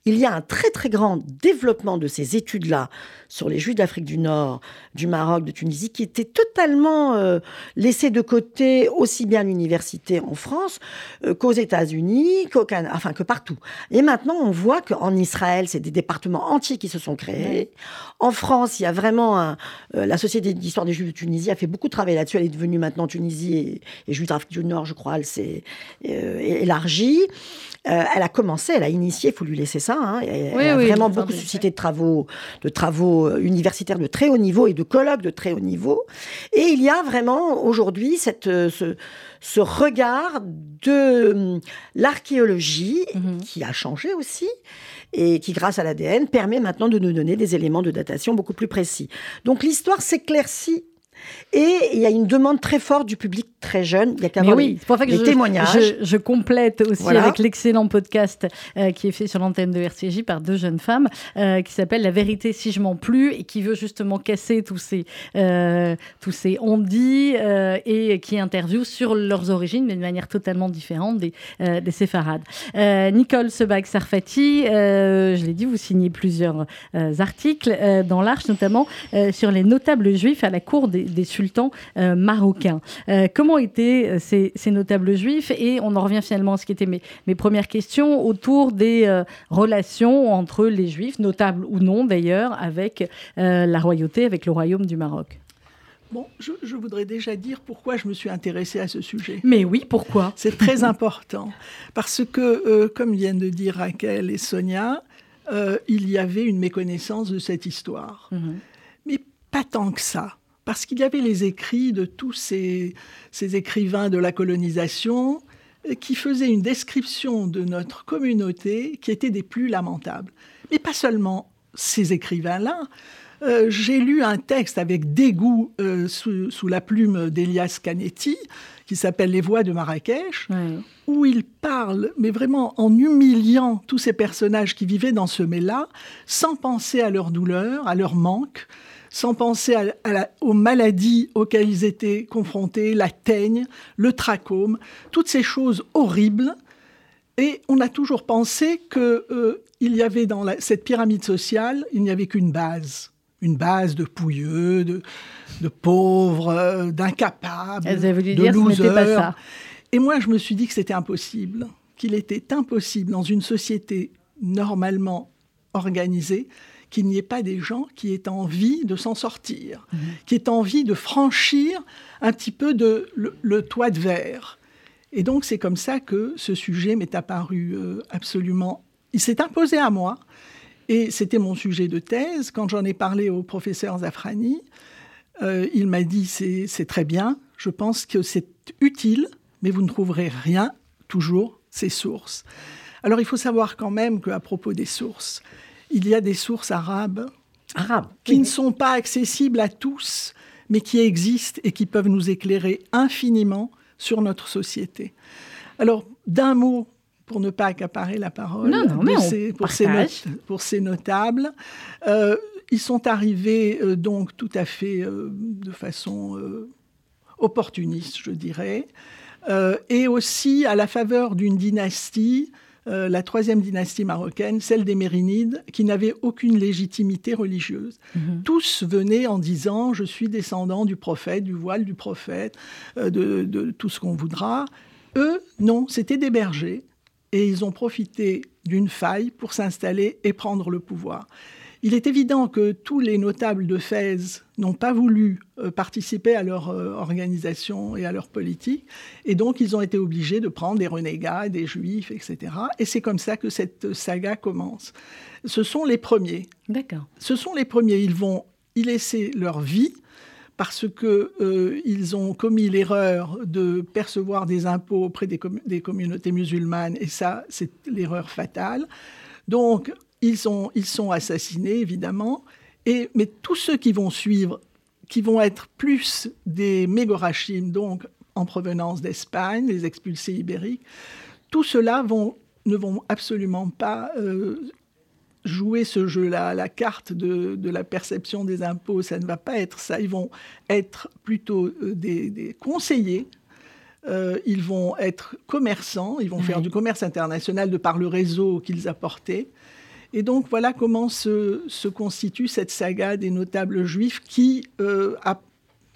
il y a un très très grand développement de ces études-là sur les Juifs d'Afrique du Nord, du Maroc, de Tunisie, qui étaient totalement euh, laissés de côté aussi bien à l'université en France euh, qu'aux États-Unis, qu'au Canada, enfin que partout. Et maintenant, on voit qu'en Israël, c'est des départements entiers qui se sont créés. En France, il y a vraiment un, euh, la Société d'histoire des Juifs de Tunisie a fait beaucoup de travail là-dessus. Elle est devenue maintenant Tunisie et, et Juifs d'Afrique du Nord, je crois, elle s'est élargie. elle a commencé, elle a initié, il faut lui laisser ça. Hein, elle a vraiment beaucoup suscité de travaux, de travaux euh, universitaires de très haut niveau et de colloques de très haut niveau. Et il y a vraiment aujourd'hui cette, euh, ce, ce, regard de euh, l'archéologie mhm. qui a changé aussi et qui, grâce à l'ADN, permet maintenant de nous donner des éléments de datation beaucoup plus précis. Donc l'histoire s'éclaircit et il y a une demande très forte du public très jeune. Il y a qu'à voir oui, les, pour que je, témoignages. Je, complète aussi avec l'excellent podcast euh, qui est fait sur l'antenne de RCJ par deux jeunes femmes euh, qui s'appelle La vérité si je m'en plus et qui veut justement casser tous ces, euh, tous ces on-dit et qui interviewe sur leurs origines, mais de manière totalement différente des, des séfarades. Nicole Sebag-Sarfati, je l'ai dit, vous signez plusieurs articles dans l'Arche, notamment sur les notables juifs à la cour des des sultans euh, marocains. Euh, comment étaient euh, ces, notables juifs Et on en revient finalement à ce qui était mes, mes premières questions autour des relations entre les juifs, notables ou non d'ailleurs, avec la royauté, avec le royaume du Maroc. Bon, je, voudrais déjà dire pourquoi je me suis intéressée à ce sujet. Mais oui, pourquoi? C'est très important. Parce que, comme viennent de dire Raquel et Sonia, il y avait une méconnaissance de cette histoire. Mhm. Mais pas tant que ça parce qu'il y avait les écrits de tous ces, écrivains de la colonisation euh, qui faisaient une description de notre communauté qui était des plus lamentables. Mais pas seulement ces écrivains-là. Euh, j'ai lu un texte avec dégoût euh, sous, la plume d'Elias Canetti, qui s'appelle Les Voix de Marrakech, où il parle, mais vraiment en humiliant tous ces personnages qui vivaient dans ce mets-là, sans penser à leur douleur, à leur manque, sans penser aux maladies auxquelles ils étaient confrontés, la teigne, le trachome, toutes ces choses horribles. Et on a toujours pensé qu'il euh, y avait dans cette pyramide sociale, il n'y avait qu'une base, une base de pouilleux, de, pauvres, euh, d'incapables, de losers. Et moi, je me suis dit que c'était impossible, qu'il était impossible dans une société normalement organisée qu'il n'y ait pas des gens qui aient envie de s'en sortir, mhm. qui aient envie de franchir un petit peu de, le, toit de verre. Et donc c'est comme ça que ce sujet m'est apparu euh, absolument... Il s'est imposé à moi, et c'était mon sujet de thèse. Quand j'en ai parlé au professeur Zafrani, euh, il m'a dit c'est très bien, je pense que c'est utile, mais vous ne trouverez rien, toujours, ces sources. Alors il faut savoir quand même qu'à propos des sources, il y a des sources arabes, qui ne sont pas accessibles à tous, mais qui existent et qui peuvent nous éclairer infiniment sur notre société. Alors, d'un mot, pour ne pas accaparer la parole, pour, ces, notables, euh, ils sont arrivés euh, donc tout à fait euh, de façon opportuniste, je dirais, et aussi à la faveur d'une dynastie euh, la troisième dynastie marocaine, celle des Mérinides, qui n'avait aucune légitimité religieuse. Mhm. Tous venaient en disant Je suis descendant du prophète, du voile du prophète, euh, de, tout ce qu'on voudra. Eux, non, c'était des bergers. Et ils ont profité d'une faille pour s'installer et prendre le pouvoir. Il est évident que tous les notables de Fès n'ont pas voulu euh, participer à leur euh, organisation et à leur politique, et donc ils ont été obligés de prendre des renégats, des juifs, etc. Et c'est comme ça que cette saga commence. Ce sont les premiers. D'accord. Ce sont les premiers. Ils vont y laisser leur vie parce qu'ils euh, ont commis l'erreur de percevoir des impôts auprès des, des communautés musulmanes, et ça, c'est l'erreur fatale. Donc, ils sont, ils sont assassinés, évidemment. Et, mais tous ceux qui vont suivre, qui vont être plus des mégorachim, donc en provenance d'Espagne, les expulsés ibériques, tout cela vont ne vont absolument pas jouer ce jeu-là, la carte de, la perception des impôts, ça ne va pas être ça. Ils vont être plutôt des, conseillers. ils vont être commerçants, ils vont faire du commerce international de par le réseau qu'ils apportaient. Et donc voilà comment se, constitue cette saga des notables juifs qui euh, a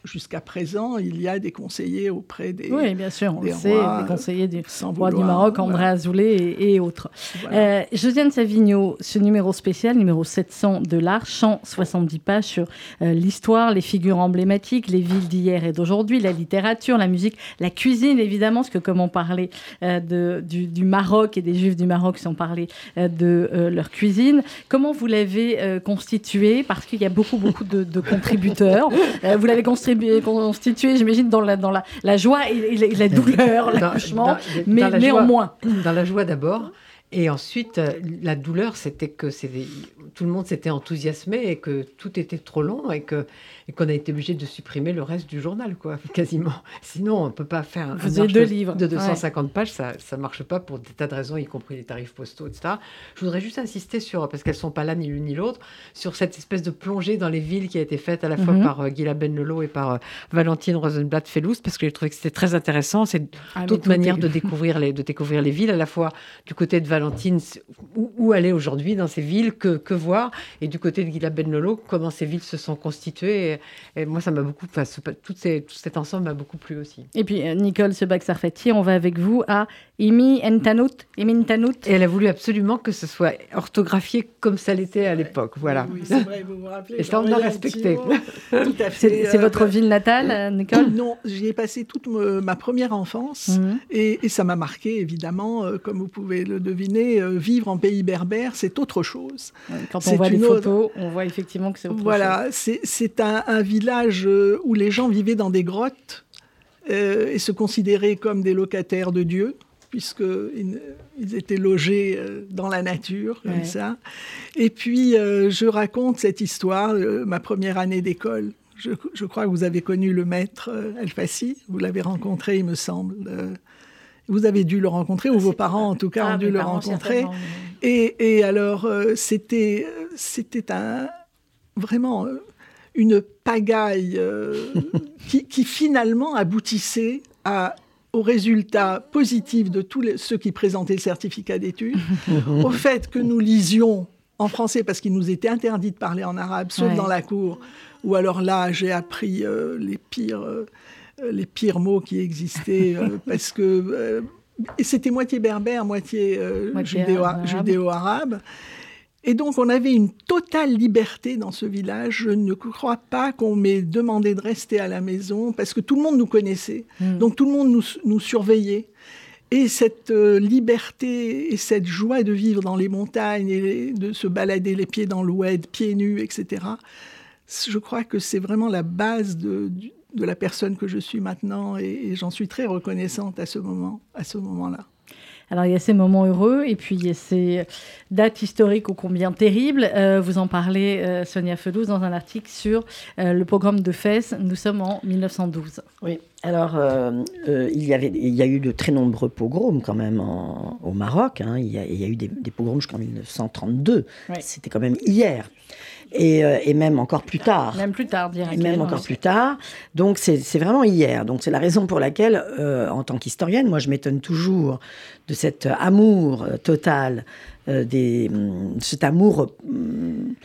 jusqu'à présent, il y a des conseillers auprès des Oui, bien sûr, on le sait, des conseillers du roi du Maroc, André Azoulay et, autres. Euh, Josiane Savigno, ce numéro spécial, numéro 700 de l'art, 170 pages sur euh, l'histoire, les figures emblématiques, les villes d'hier et d'aujourd'hui, la littérature, la musique, la cuisine, évidemment, parce que comme on parlait euh, de, du, Maroc et des Juifs du Maroc, si on parlait de leur cuisine, comment vous l'avez constitué? Parce qu'il y a beaucoup, beaucoup de, de contributeurs. vous l'avez constitué constitué, j'imagine, dans la, dans la, la joie et, la douleur, l'accouchement, mais néanmoins. dans la joie d'abord, et ensuite, euh, la douleur, c'était que tout le monde s'était enthousiasmé et que tout était trop long et que et qu'on a été obligé de supprimer le reste du journal, quoi, quasiment. Sinon, on ne peut pas faire un, un deux livres. de 250 pages, ça ne marche pas pour des tas de raisons, y compris les tarifs postaux, etc. Je voudrais juste insister sur, parce qu'elles ne sont pas là ni l'une ni l'autre, sur cette espèce de plongée dans les villes qui a été faite à la fois mhm. par euh, Gila Benlolo et par euh, Valentine Rosenblatt-Felous, parce que j'ai trouvé que c'était très intéressant. C'est ah, toute manière de découvrir, les, de découvrir les villes, à la fois du côté de Valentine, où, aller aujourd'hui dans ces villes, que, que voir, et du côté de Gila Benlolo, comment ces villes se sont constituées et, moi, ça m'a beaucoup, enfin, tout, cet ensemble m'a beaucoup plu aussi. Et puis, euh, Nicole Sebag-Sarfati, on va avec vous à Imi Entanout. Imi Et elle a voulu absolument que ce soit orthographié comme ça l'était à l'époque. Voilà. Oui, c'est vrai, vous vous rappelez. Et ça, on a respecté. C'est votre euh, ville natale, euh, Nicole? Non, j'y ai passé toute ma première enfance mhm. et, ça m'a marqué, évidemment, comme vous pouvez le deviner, vivre en pays berbère, c'est autre chose. Quand on voit les photos, on voit effectivement que c'est autre voilà, chose. Voilà, c'est un, un village euh, où les gens vivaient dans des grottes euh, et se considéraient comme des locataires de Dieu puisqu'ils ils étaient logés euh, dans la nature, comme ça. Et puis, je raconte cette histoire, ma première année d'école. Je, crois que vous avez connu le maître Elfassi, vous l'avez rencontré, il me semble. vous avez dû le rencontrer, ou vos parents, en tout cas, ah, ont dû le rencontrer. Et, et, alors, c'était, c'était un, vraiment une pagaille euh, qui, finalement aboutissait à, au résultat positif de tous ceux qui présentaient le certificat d'études, au fait que nous lisions en français parce qu'il nous était interdit de parler en arabe, sauf dans la cour, ou alors là j'ai appris euh, les, pires, euh, les pires mots qui existaient parce que c'était moitié berbère, moitié, judéo-arabe. Et donc, on avait une totale liberté dans ce village. Je ne crois pas qu'on m'ait demandé de rester à la maison parce que tout le monde nous connaissait. Hmm. Donc, tout le monde nous, surveillait. Et cette euh, liberté et cette joie de vivre dans les montagnes et de se balader les pieds dans l'oued, pieds nus, etc., je crois que c'est vraiment la base de, la personne que je suis maintenant et, et j'en suis très reconnaissante à ce moment, à ce moment-là. Alors il y a ces moments heureux et puis il y a ces dates historiques ô combien terribles. Euh, vous en parlez, euh, Sonia Felous, dans un article sur euh, le programme de Fès. Nous sommes en 1912. Oui. Alors, il, y avait, il y a eu de très nombreux pogroms quand même au Maroc. Hein. Il, y a, il, y a, eu des, des pogroms jusqu'en 1932. C'était quand même hier. Euh, et, même encore plus tard. Même plus tard, directement. Même encore plus tard. Donc c'est vraiment hier. Donc c'est la raison pour laquelle, euh, en tant qu'historienne, moi je m'étonne toujours de cet amour euh, total, des, hum, cet amour, hum,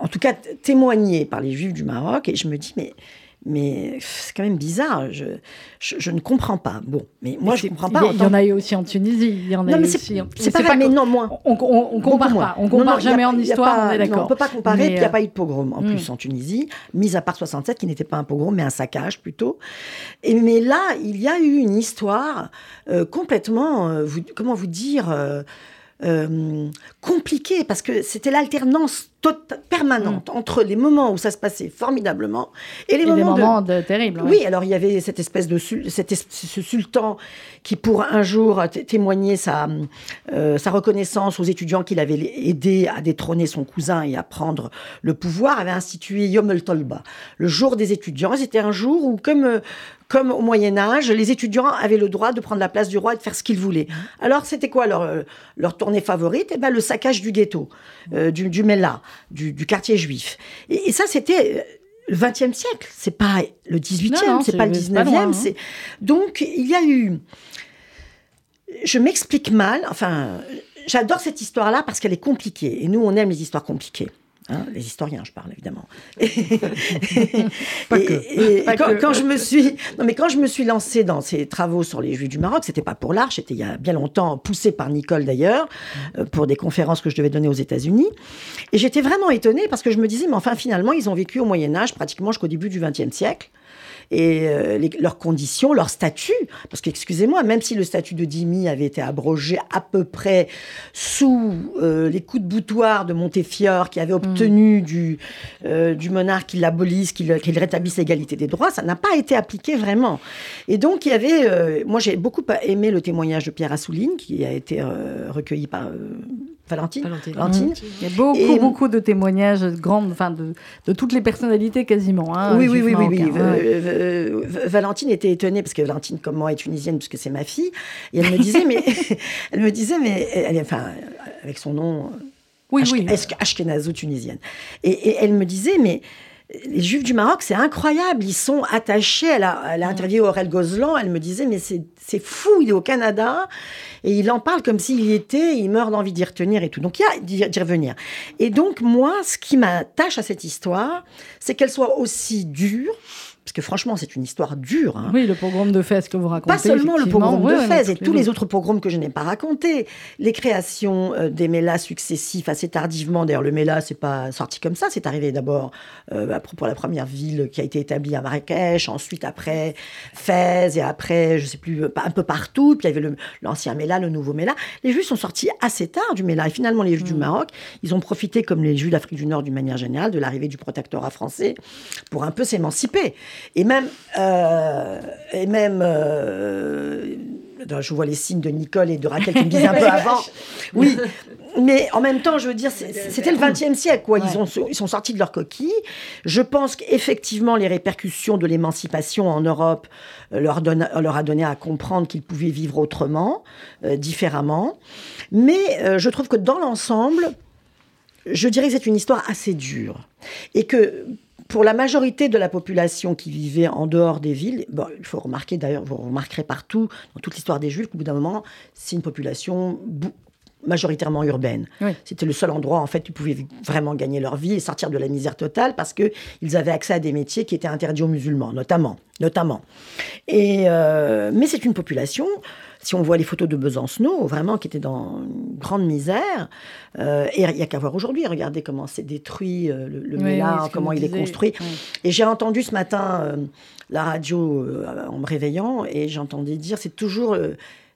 en tout cas témoigné par les Juifs du Maroc. Et je me dis, mais mais c'est quand même bizarre. Je, je, ne comprends pas. Bon, mais moi, je ne comprends pas. Il y, en a eu aussi en Tunisie. Il y en a non, mais c'est pas, mais non, moins. On, on, compare pas. On compare jamais en histoire, on est d'accord. On ne peut pas comparer. il n'y a euh, pas eu de pogrom en hmm. plus en Tunisie, mis à part 67, qui n'était pas un pogrom, mais un saccage plutôt. Et, mais là, il y a eu une histoire euh, complètement, euh, vous, comment vous dire, euh, compliquée, parce que c'était l'alternance permanente mm. entre les moments où ça se passait formidablement et les moments, de... terribles. Oui, alors il y avait cette espèce de ce sultan qui, pour un jour témoigner sa, euh, sa reconnaissance aux étudiants qu'il avait aidé à détrôner son cousin et à prendre le pouvoir, avait institué Yom el Tolba, le jour des étudiants. C'était un jour où, comme, comme au Moyen Âge, les étudiants avaient le droit de prendre la place du roi et de faire ce qu'ils voulaient. Alors, c'était quoi leur, leur tournée favorite? Eh ben, le saccage du ghetto, du, du Mella, du, quartier juif. Et, et ça, c'était le XXe siècle. C'est pas le XVIIIe, c'est pas le XIXe. Hein. C'est donc il y a eu. Je m'explique mal. Enfin, j'adore cette histoire-là parce qu'elle est compliquée. Et nous, on aime les histoires compliquées. Hein, les historiens, je parle évidemment. Et, quand, je me suis, non mais quand je me suis lancée dans ces travaux sur les Juifs du Maroc, c'était pas pour l'art, c'était il y a bien longtemps, poussé par Nicole d'ailleurs, euh, pour des conférences que je devais donner aux États-Unis. Et j'étais vraiment étonnée parce que je me disais, mais enfin finalement, ils ont vécu au Moyen Âge pratiquement jusqu'au début du XXe siècle et euh, leurs conditions, leur statut. Parce qu'excusez-moi, même si le statut de Dimi avait été abrogé à peu près sous euh, les coups de boutoir de Montefiore, qui avait obtenu mm. du, euh, du monarque qu'il l'abolisse, qu'il rétablisse l'égalité des droits, ça n'a pas été appliqué vraiment. Et donc, il y avait. moi, j'ai beaucoup aimé le témoignage de Pierre Assouline, qui a été recueilli par Valentine. Valentine. Il y a beaucoup, beaucoup de témoignages grandes, enfin de, de, toutes les personnalités quasiment. Hein, oui, oui, oui, oui, oui. Euh, Valentine était étonnée parce que Valentine, comme moi, est tunisienne puisque c'est ma fille, et elle me disait, mais elle me disait, mais elle, enfin, avec son nom, oui, oui. Ashkenazo tunisienne, et, et elle me disait, mais les Juifs du Maroc, c'est incroyable. Ils sont attachés. Elle a, elle a interviewé Aurel Gozlan. Elle me disait, mais c'est fou. Il est au Canada et il en parle comme s'il y était. Il meurt d'envie d'y retenir et tout. Donc, il y a d'y revenir. Et donc, moi, ce qui m'attache à cette histoire, c'est qu'elle soit aussi dure parce que franchement, c'est une histoire dure. Hein. Oui, le pogrom de Fès que vous racontez. Pas seulement le pogrom de Fès et tous les autres pogroms que je n'ai pas racontés. Les créations euh, des mélas successifs assez tardivement. D'ailleurs, le méla, c'est pas sorti comme ça. C'est arrivé d'abord euh, pour la première ville qui a été établie à Marrakech, ensuite après Fès et après, je sais plus, un peu partout. Puis il y avait l'ancien méla, le nouveau méla. Les Juifs sont sortis assez tard du méla. Et finalement, les Juifs du mm. Maroc, ils ont profité, comme les Juifs d'Afrique du Nord d'une manière générale, de l'arrivée du protectorat français pour un peu s'émanciper. Et même, euh, et même euh, je vois les signes de Nicole et de Raquel qui me disent un peu avant. Oui, mais en même temps, je veux dire, c'était le XXe siècle, quoi. Ils, ont, ils sont sortis de leur coquille. Je pense qu'effectivement, les répercussions de l'émancipation en Europe euh, leur, donne, leur a donné à comprendre qu'ils pouvaient vivre autrement, différemment. Mais je trouve que dans l'ensemble, je dirais que c'est une histoire assez dure. Et que pour la majorité de la population qui vivait en dehors des villes, bon, il faut remarquer d'ailleurs, vous remarquerez partout, dans toute l'histoire des Juifs, qu'au bout d'un moment, c'est une population majoritairement urbaine. C'était le seul endroit en fait où ils pouvaient vraiment gagner leur vie et sortir de la misère totale parce que ils avaient accès à des métiers qui étaient interdits aux musulmans, notamment, notamment. Et euh, mais c'est une population si on voit les photos de Besancenot, vraiment qui était dans une grande misère, euh, et il n'y a qu'à voir aujourd'hui, regardez comment c'est détruit euh, le, le comment il est construit. Et j'ai entendu ce matin euh, la radio en me réveillant, et j'entendais dire c'est toujours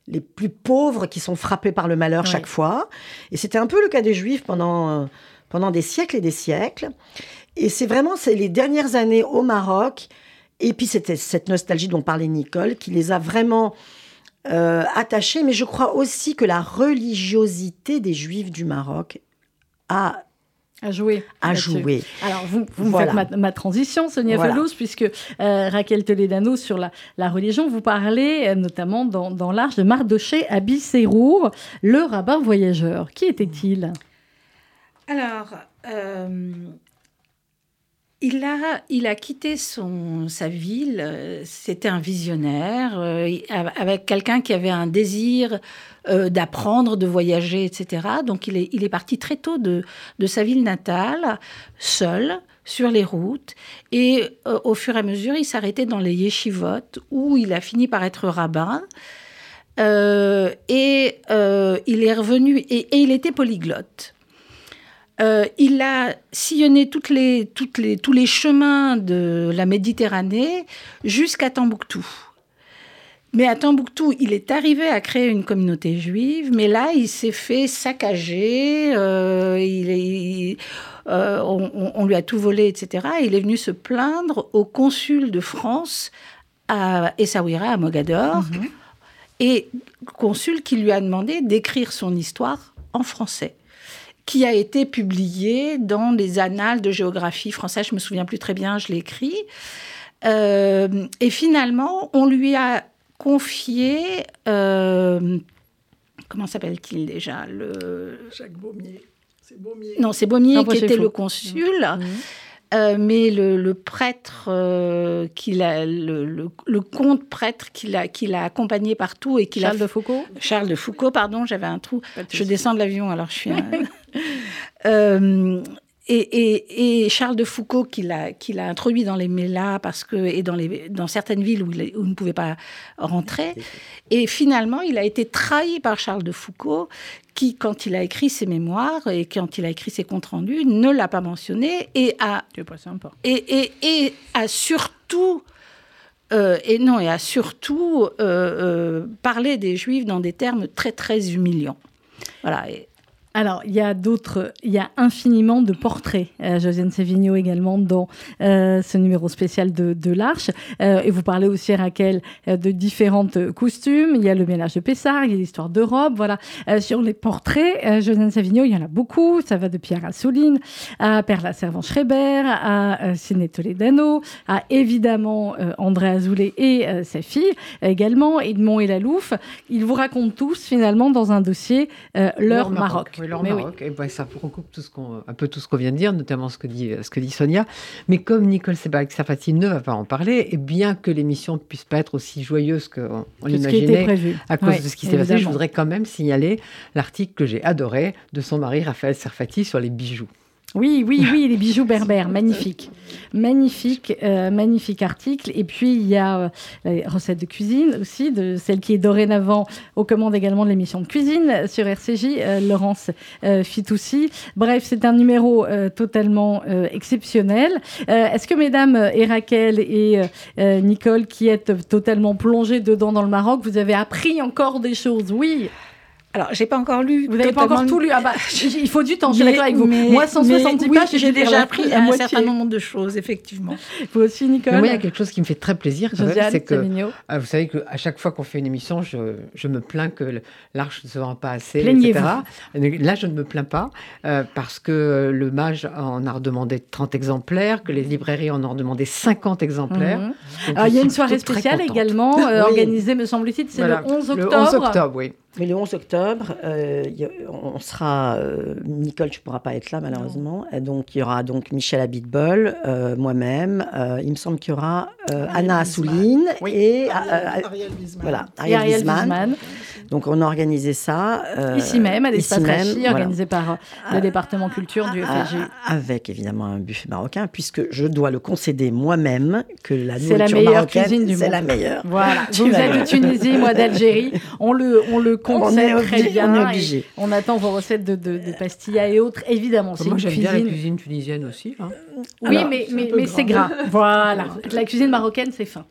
les plus pauvres qui sont frappés par le malheur chaque fois. Et c'était un peu le cas des Juifs pendant, pendant des siècles et des siècles. Et c'est vraiment c'est les dernières années au Maroc, et puis c'était cette nostalgie dont parlait Nicole, qui les a vraiment euh, attaché, mais je crois aussi que la religiosité des Juifs du Maroc a à jouer. À jouer. Alors, vous, vous faites ma, transition, Sonia voilà. puisque euh, Raquel Toledano, sur la, la, religion, vous parlez euh, notamment dans, dans l'Arche de Mardoché à Bissérour, le rabbin voyageur. Qui était-il? Alors, il a, il a quitté son, sa ville, euh, c'était un visionnaire, euh, avec quelqu'un qui avait un désir euh, d'apprendre, de voyager, etc. Donc il est, il est parti très tôt de, de sa ville natale, seul, sur les routes, et au fur et à mesure, il s'arrêtait dans les yeshivot, où il a fini par être rabbin. et il est revenu, et il était polyglotte. Euh, il a sillonné toutes les, toutes les, tous les chemins de la Méditerranée jusqu'à Tambouctou. Mais à Tambouctou, il est arrivé à créer une communauté juive, mais là, il s'est fait saccager, euh, il euh, on, lui a tout volé, etc. il est venu se plaindre au consul de France à Essaouira, à Mogador, mhm. et consul qui lui a demandé d'écrire son histoire en français qui a été publié dans les annales de géographie française. Je me souviens plus très bien, je l'ai écrit. et finalement, on lui a confié comment s'appelle-t-il déjà le... Jacques Baumier. C'est Baumier. Non, c'est Baumier qui était le consul. Mmh. Mmh. Euh, mais le, prêtre, euh, le, le, comte prêtre qui l'a, qui l'a accompagné partout et qui Charles de Foucault Charles de Foucault, pardon, j'avais un trou. Je descends de l'avion, alors je suis... euh, et, Charles de Foucault, qui l'a, introduit dans les mélas parce que, et dans, les, dans certaines villes où il, ne pouvait pas rentrer. Et finalement, il a été trahi par Charles de Foucault, qui, quand il a écrit ses mémoires et quand il a écrit ses comptes rendus, ne l'a pas mentionné et a, pas sympa. Et, et, a surtout. Euh, et non, et a surtout euh, euh, parlé des Juifs dans des termes très très humiliants. Voilà. Et, alors, il y a d'autres, il y a infiniment de portraits, euh, Josiane Sévigno également, dans euh, ce numéro spécial de, de l'Arche. Euh, et vous parlez aussi, Raquel, euh, de différentes costumes. Il y a le ménage de Pessard, il y a l'histoire de robes. Voilà. Euh, sur les portraits, Josiane Sévigno, il y en a beaucoup. Ça va de Pierre Assouline à Perla Servan-Schreiber, à Sidney Toledano, à évidemment André Azoulay et sa fille également, Edmond et Lalouf. Ils vous racontent tous, finalement, dans un dossier, leur, Maroc leur Maroc. Et ben, ça recoupe tout ce qu'on, un peu tout ce qu'on vient de dire, notamment ce que dit, ce que dit Sonia. Mais comme Nicole Sebag-Safati ne va pas en parler, et bien que l'émission puisse pas être aussi joyeuse qu'on l'imaginait à cause de ce qui s'est passé, je voudrais quand même signaler l'article que j'ai adoré de son mari Raphaël Serfati sur les bijoux. Oui, oui, oui, les bijoux berbères, magnifique. Magnifique, euh, magnifique article. Et puis, il y a euh, les recettes de cuisine aussi, de celle qui est dorénavant aux commandes également de l'émission de cuisine sur RCJ, euh, Laurence Fitoussi. Bref, c'est un numéro totalement exceptionnel. Est-ce que mesdames et Raquel et Nicole, qui êtes totalement plongées dedans dans le Maroc, vous avez appris encore des choses? Oui. Alors, j'ai pas encore lu. Vous n'avez pas encore tout lu. Ah bah, il faut du temps. Je suis d'accord avec vous. Moi, 170 pages, j'ai déjà appris un certain nombre de choses, effectivement. Vous aussi, Nicole. moi, il y a quelque chose qui me fait très plaisir. C'est que ah, vous savez qu'à chaque fois qu'on fait une émission, je, je, me plains que l'arche ne se vend pas assez, etc. Là, je ne me plains pas euh, parce que le Mage en a redemandé 30 exemplaires, que les librairies en ont redemandé 50 exemplaires. Mhm. Alors, il y a une soirée spéciale également euh, organisée, me semble-t-il, c'est le 11 octobre. Le 11 octobre, oui. Mais le 11 octobre, euh, on sera. Euh, Nicole, tu ne pourras pas être là, malheureusement. donc, il y aura donc Michel Abitbol, euh, moi-même. il me semble qu'il y aura Anna Assouline et Ariel Wiesman. Voilà, Ariel, Wiesman. Donc, on a organisé ça. ici même, à l'espace Rachi, organisé par le département culture du FSG. Avec évidemment un buffet marocain, puisque je dois le concéder moi-même que la nourriture la meilleure cuisine du monde. C'est la meilleure. Voilà. Vous êtes de Tunisie, moi d'Algérie. On le, on le on est obligé, On, est obligé. on attend vos recettes de, de, de pastilla et autres, évidemment. Moi, j'aime bien la cuisine tunisienne aussi. Hein. Oui, mais, mais, mais c'est gras. Voilà. La cuisine marocaine, c'est fin.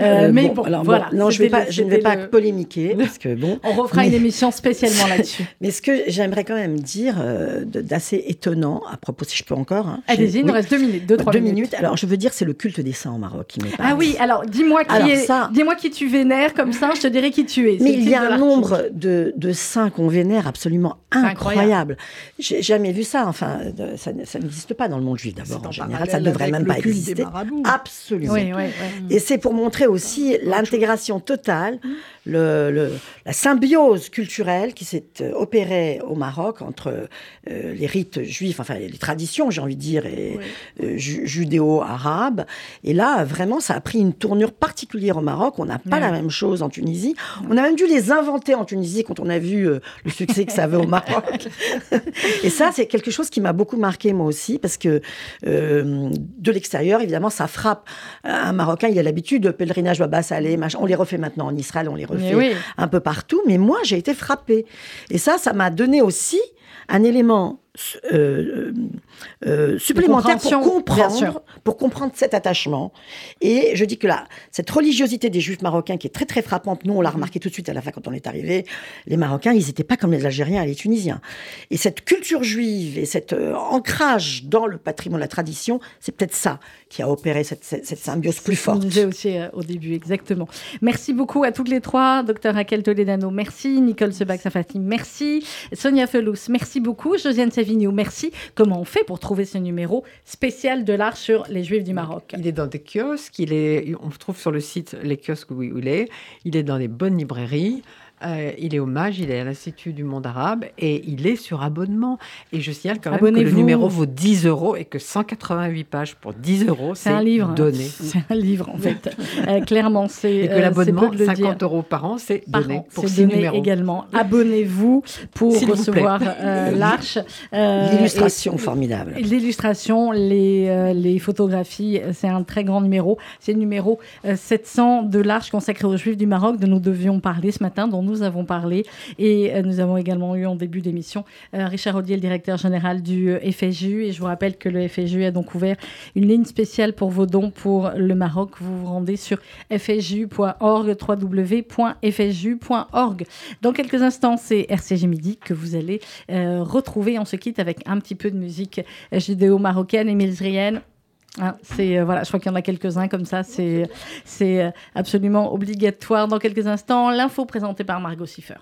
Euh, euh, mais bon, alors, voilà. non, je, vais pas, je ne vais pas polémiquer parce que bon. On refera une émission spécialement là-dessus. mais ce que j'aimerais quand même dire euh, d'assez étonnant à propos, si je peux encore. Hein, Allez-y, il nous reste deux minutes, deux, trois deux minutes. Alors, je veux dire, c'est le culte des saints au Maroc qui m'est Ah oui, alors dis-moi qui est, dis-moi qui tu vénères comme ça, je te dirai qui tu es. Mais il y a un nombre de, de saints qu'on vénère absolument incroyable. J'ai jamais vu ça. Enfin, ça, ça n'existe pas dans le monde juif d'abord. En général, ça ne devrait même pas exister. Absolument. Et c'est pour montrer aussi l'intégration totale le, la symbiose culturelle qui s'est euh, opérée au Maroc entre euh, les rites juifs, enfin les traditions, j'ai envie de dire, et euh, judéo-arabes. Et là, vraiment, ça a pris une tournure particulière au Maroc. On n'a pas la même chose en Tunisie. On a même dû les inventer en Tunisie quand on a vu le succès que ça avait au Maroc. et ça, c'est quelque chose qui m'a beaucoup marqué moi aussi, parce que de l'extérieur, évidemment, ça frappe. Un Marocain, il a l'habitude de pèlerinage Baba Salé, on les refait maintenant en Israël, on les refait un peu partout. Mais moi, j'ai été frappée. Et ça, ça m'a donné aussi un élément euh, euh, supplémentaire pour comprendre, pour comprendre cet attachement. Et je dis que là, cette religiosité des Juifs marocains qui est très très frappante, nous on l'a mhm. remarqué tout de suite à la fin quand on est arrivé, les Marocains, ils n'étaient pas comme les Algériens et les Tunisiens. Et cette culture juive et cet euh, ancrage dans le patrimoine, la tradition, c'est peut-être ça qui a opéré cette, cette, symbiose plus forte. Je disais aussi au début, exactement. Merci beaucoup à toutes les trois, docteur Raquel Toledano, merci, Nicole Sebag-Safati, merci, Sonia Felous, merci beaucoup, Josiane Merci. Comment on fait pour trouver ce numéro spécial de l'art sur les Juifs du Maroc? Il est dans des kiosques, il est, on trouve sur le site les kiosques où il est, il est dans les bonnes librairies. Euh, il est hommage, il est à l'Institut du monde arabe et il est sur abonnement. Et je signale quand même que le numéro vaut 10 euros et que 188 pages pour 10 euros, c'est un livre. Donné. C'est un livre, en fait. Euh, clairement, c'est. Et que euh, l'abonnement, 50 euros par an, c'est donné pour 6 numéros. également. Abonnez-vous pour recevoir l'Arche. L'illustration formidable. L'illustration, les, les photographies, c'est un très grand numéro. C'est le numéro 700 de l'Arche consacré aux Juifs du Maroc dont nous devions parler ce matin, dont nous avons parlé. Et euh, nous avons également eu en début d'émission euh, Richard Audier, le directeur général du euh, FSJU. Et je vous rappelle que le FSJU a donc ouvert une ligne spéciale pour vos dons pour le Maroc. Vous vous rendez sur fsju.org, www.fsju.org. Dans quelques instants, c'est RCG Midi que vous allez retrouver. On se quitte avec un petit peu de musique judéo-marocaine et milzrienne. Ah, c'est euh, voilà, je crois qu'il y en a quelques-uns comme ça. C'est c'est euh, absolument obligatoire. Dans quelques instants, l'info présentée par Margot Siffer.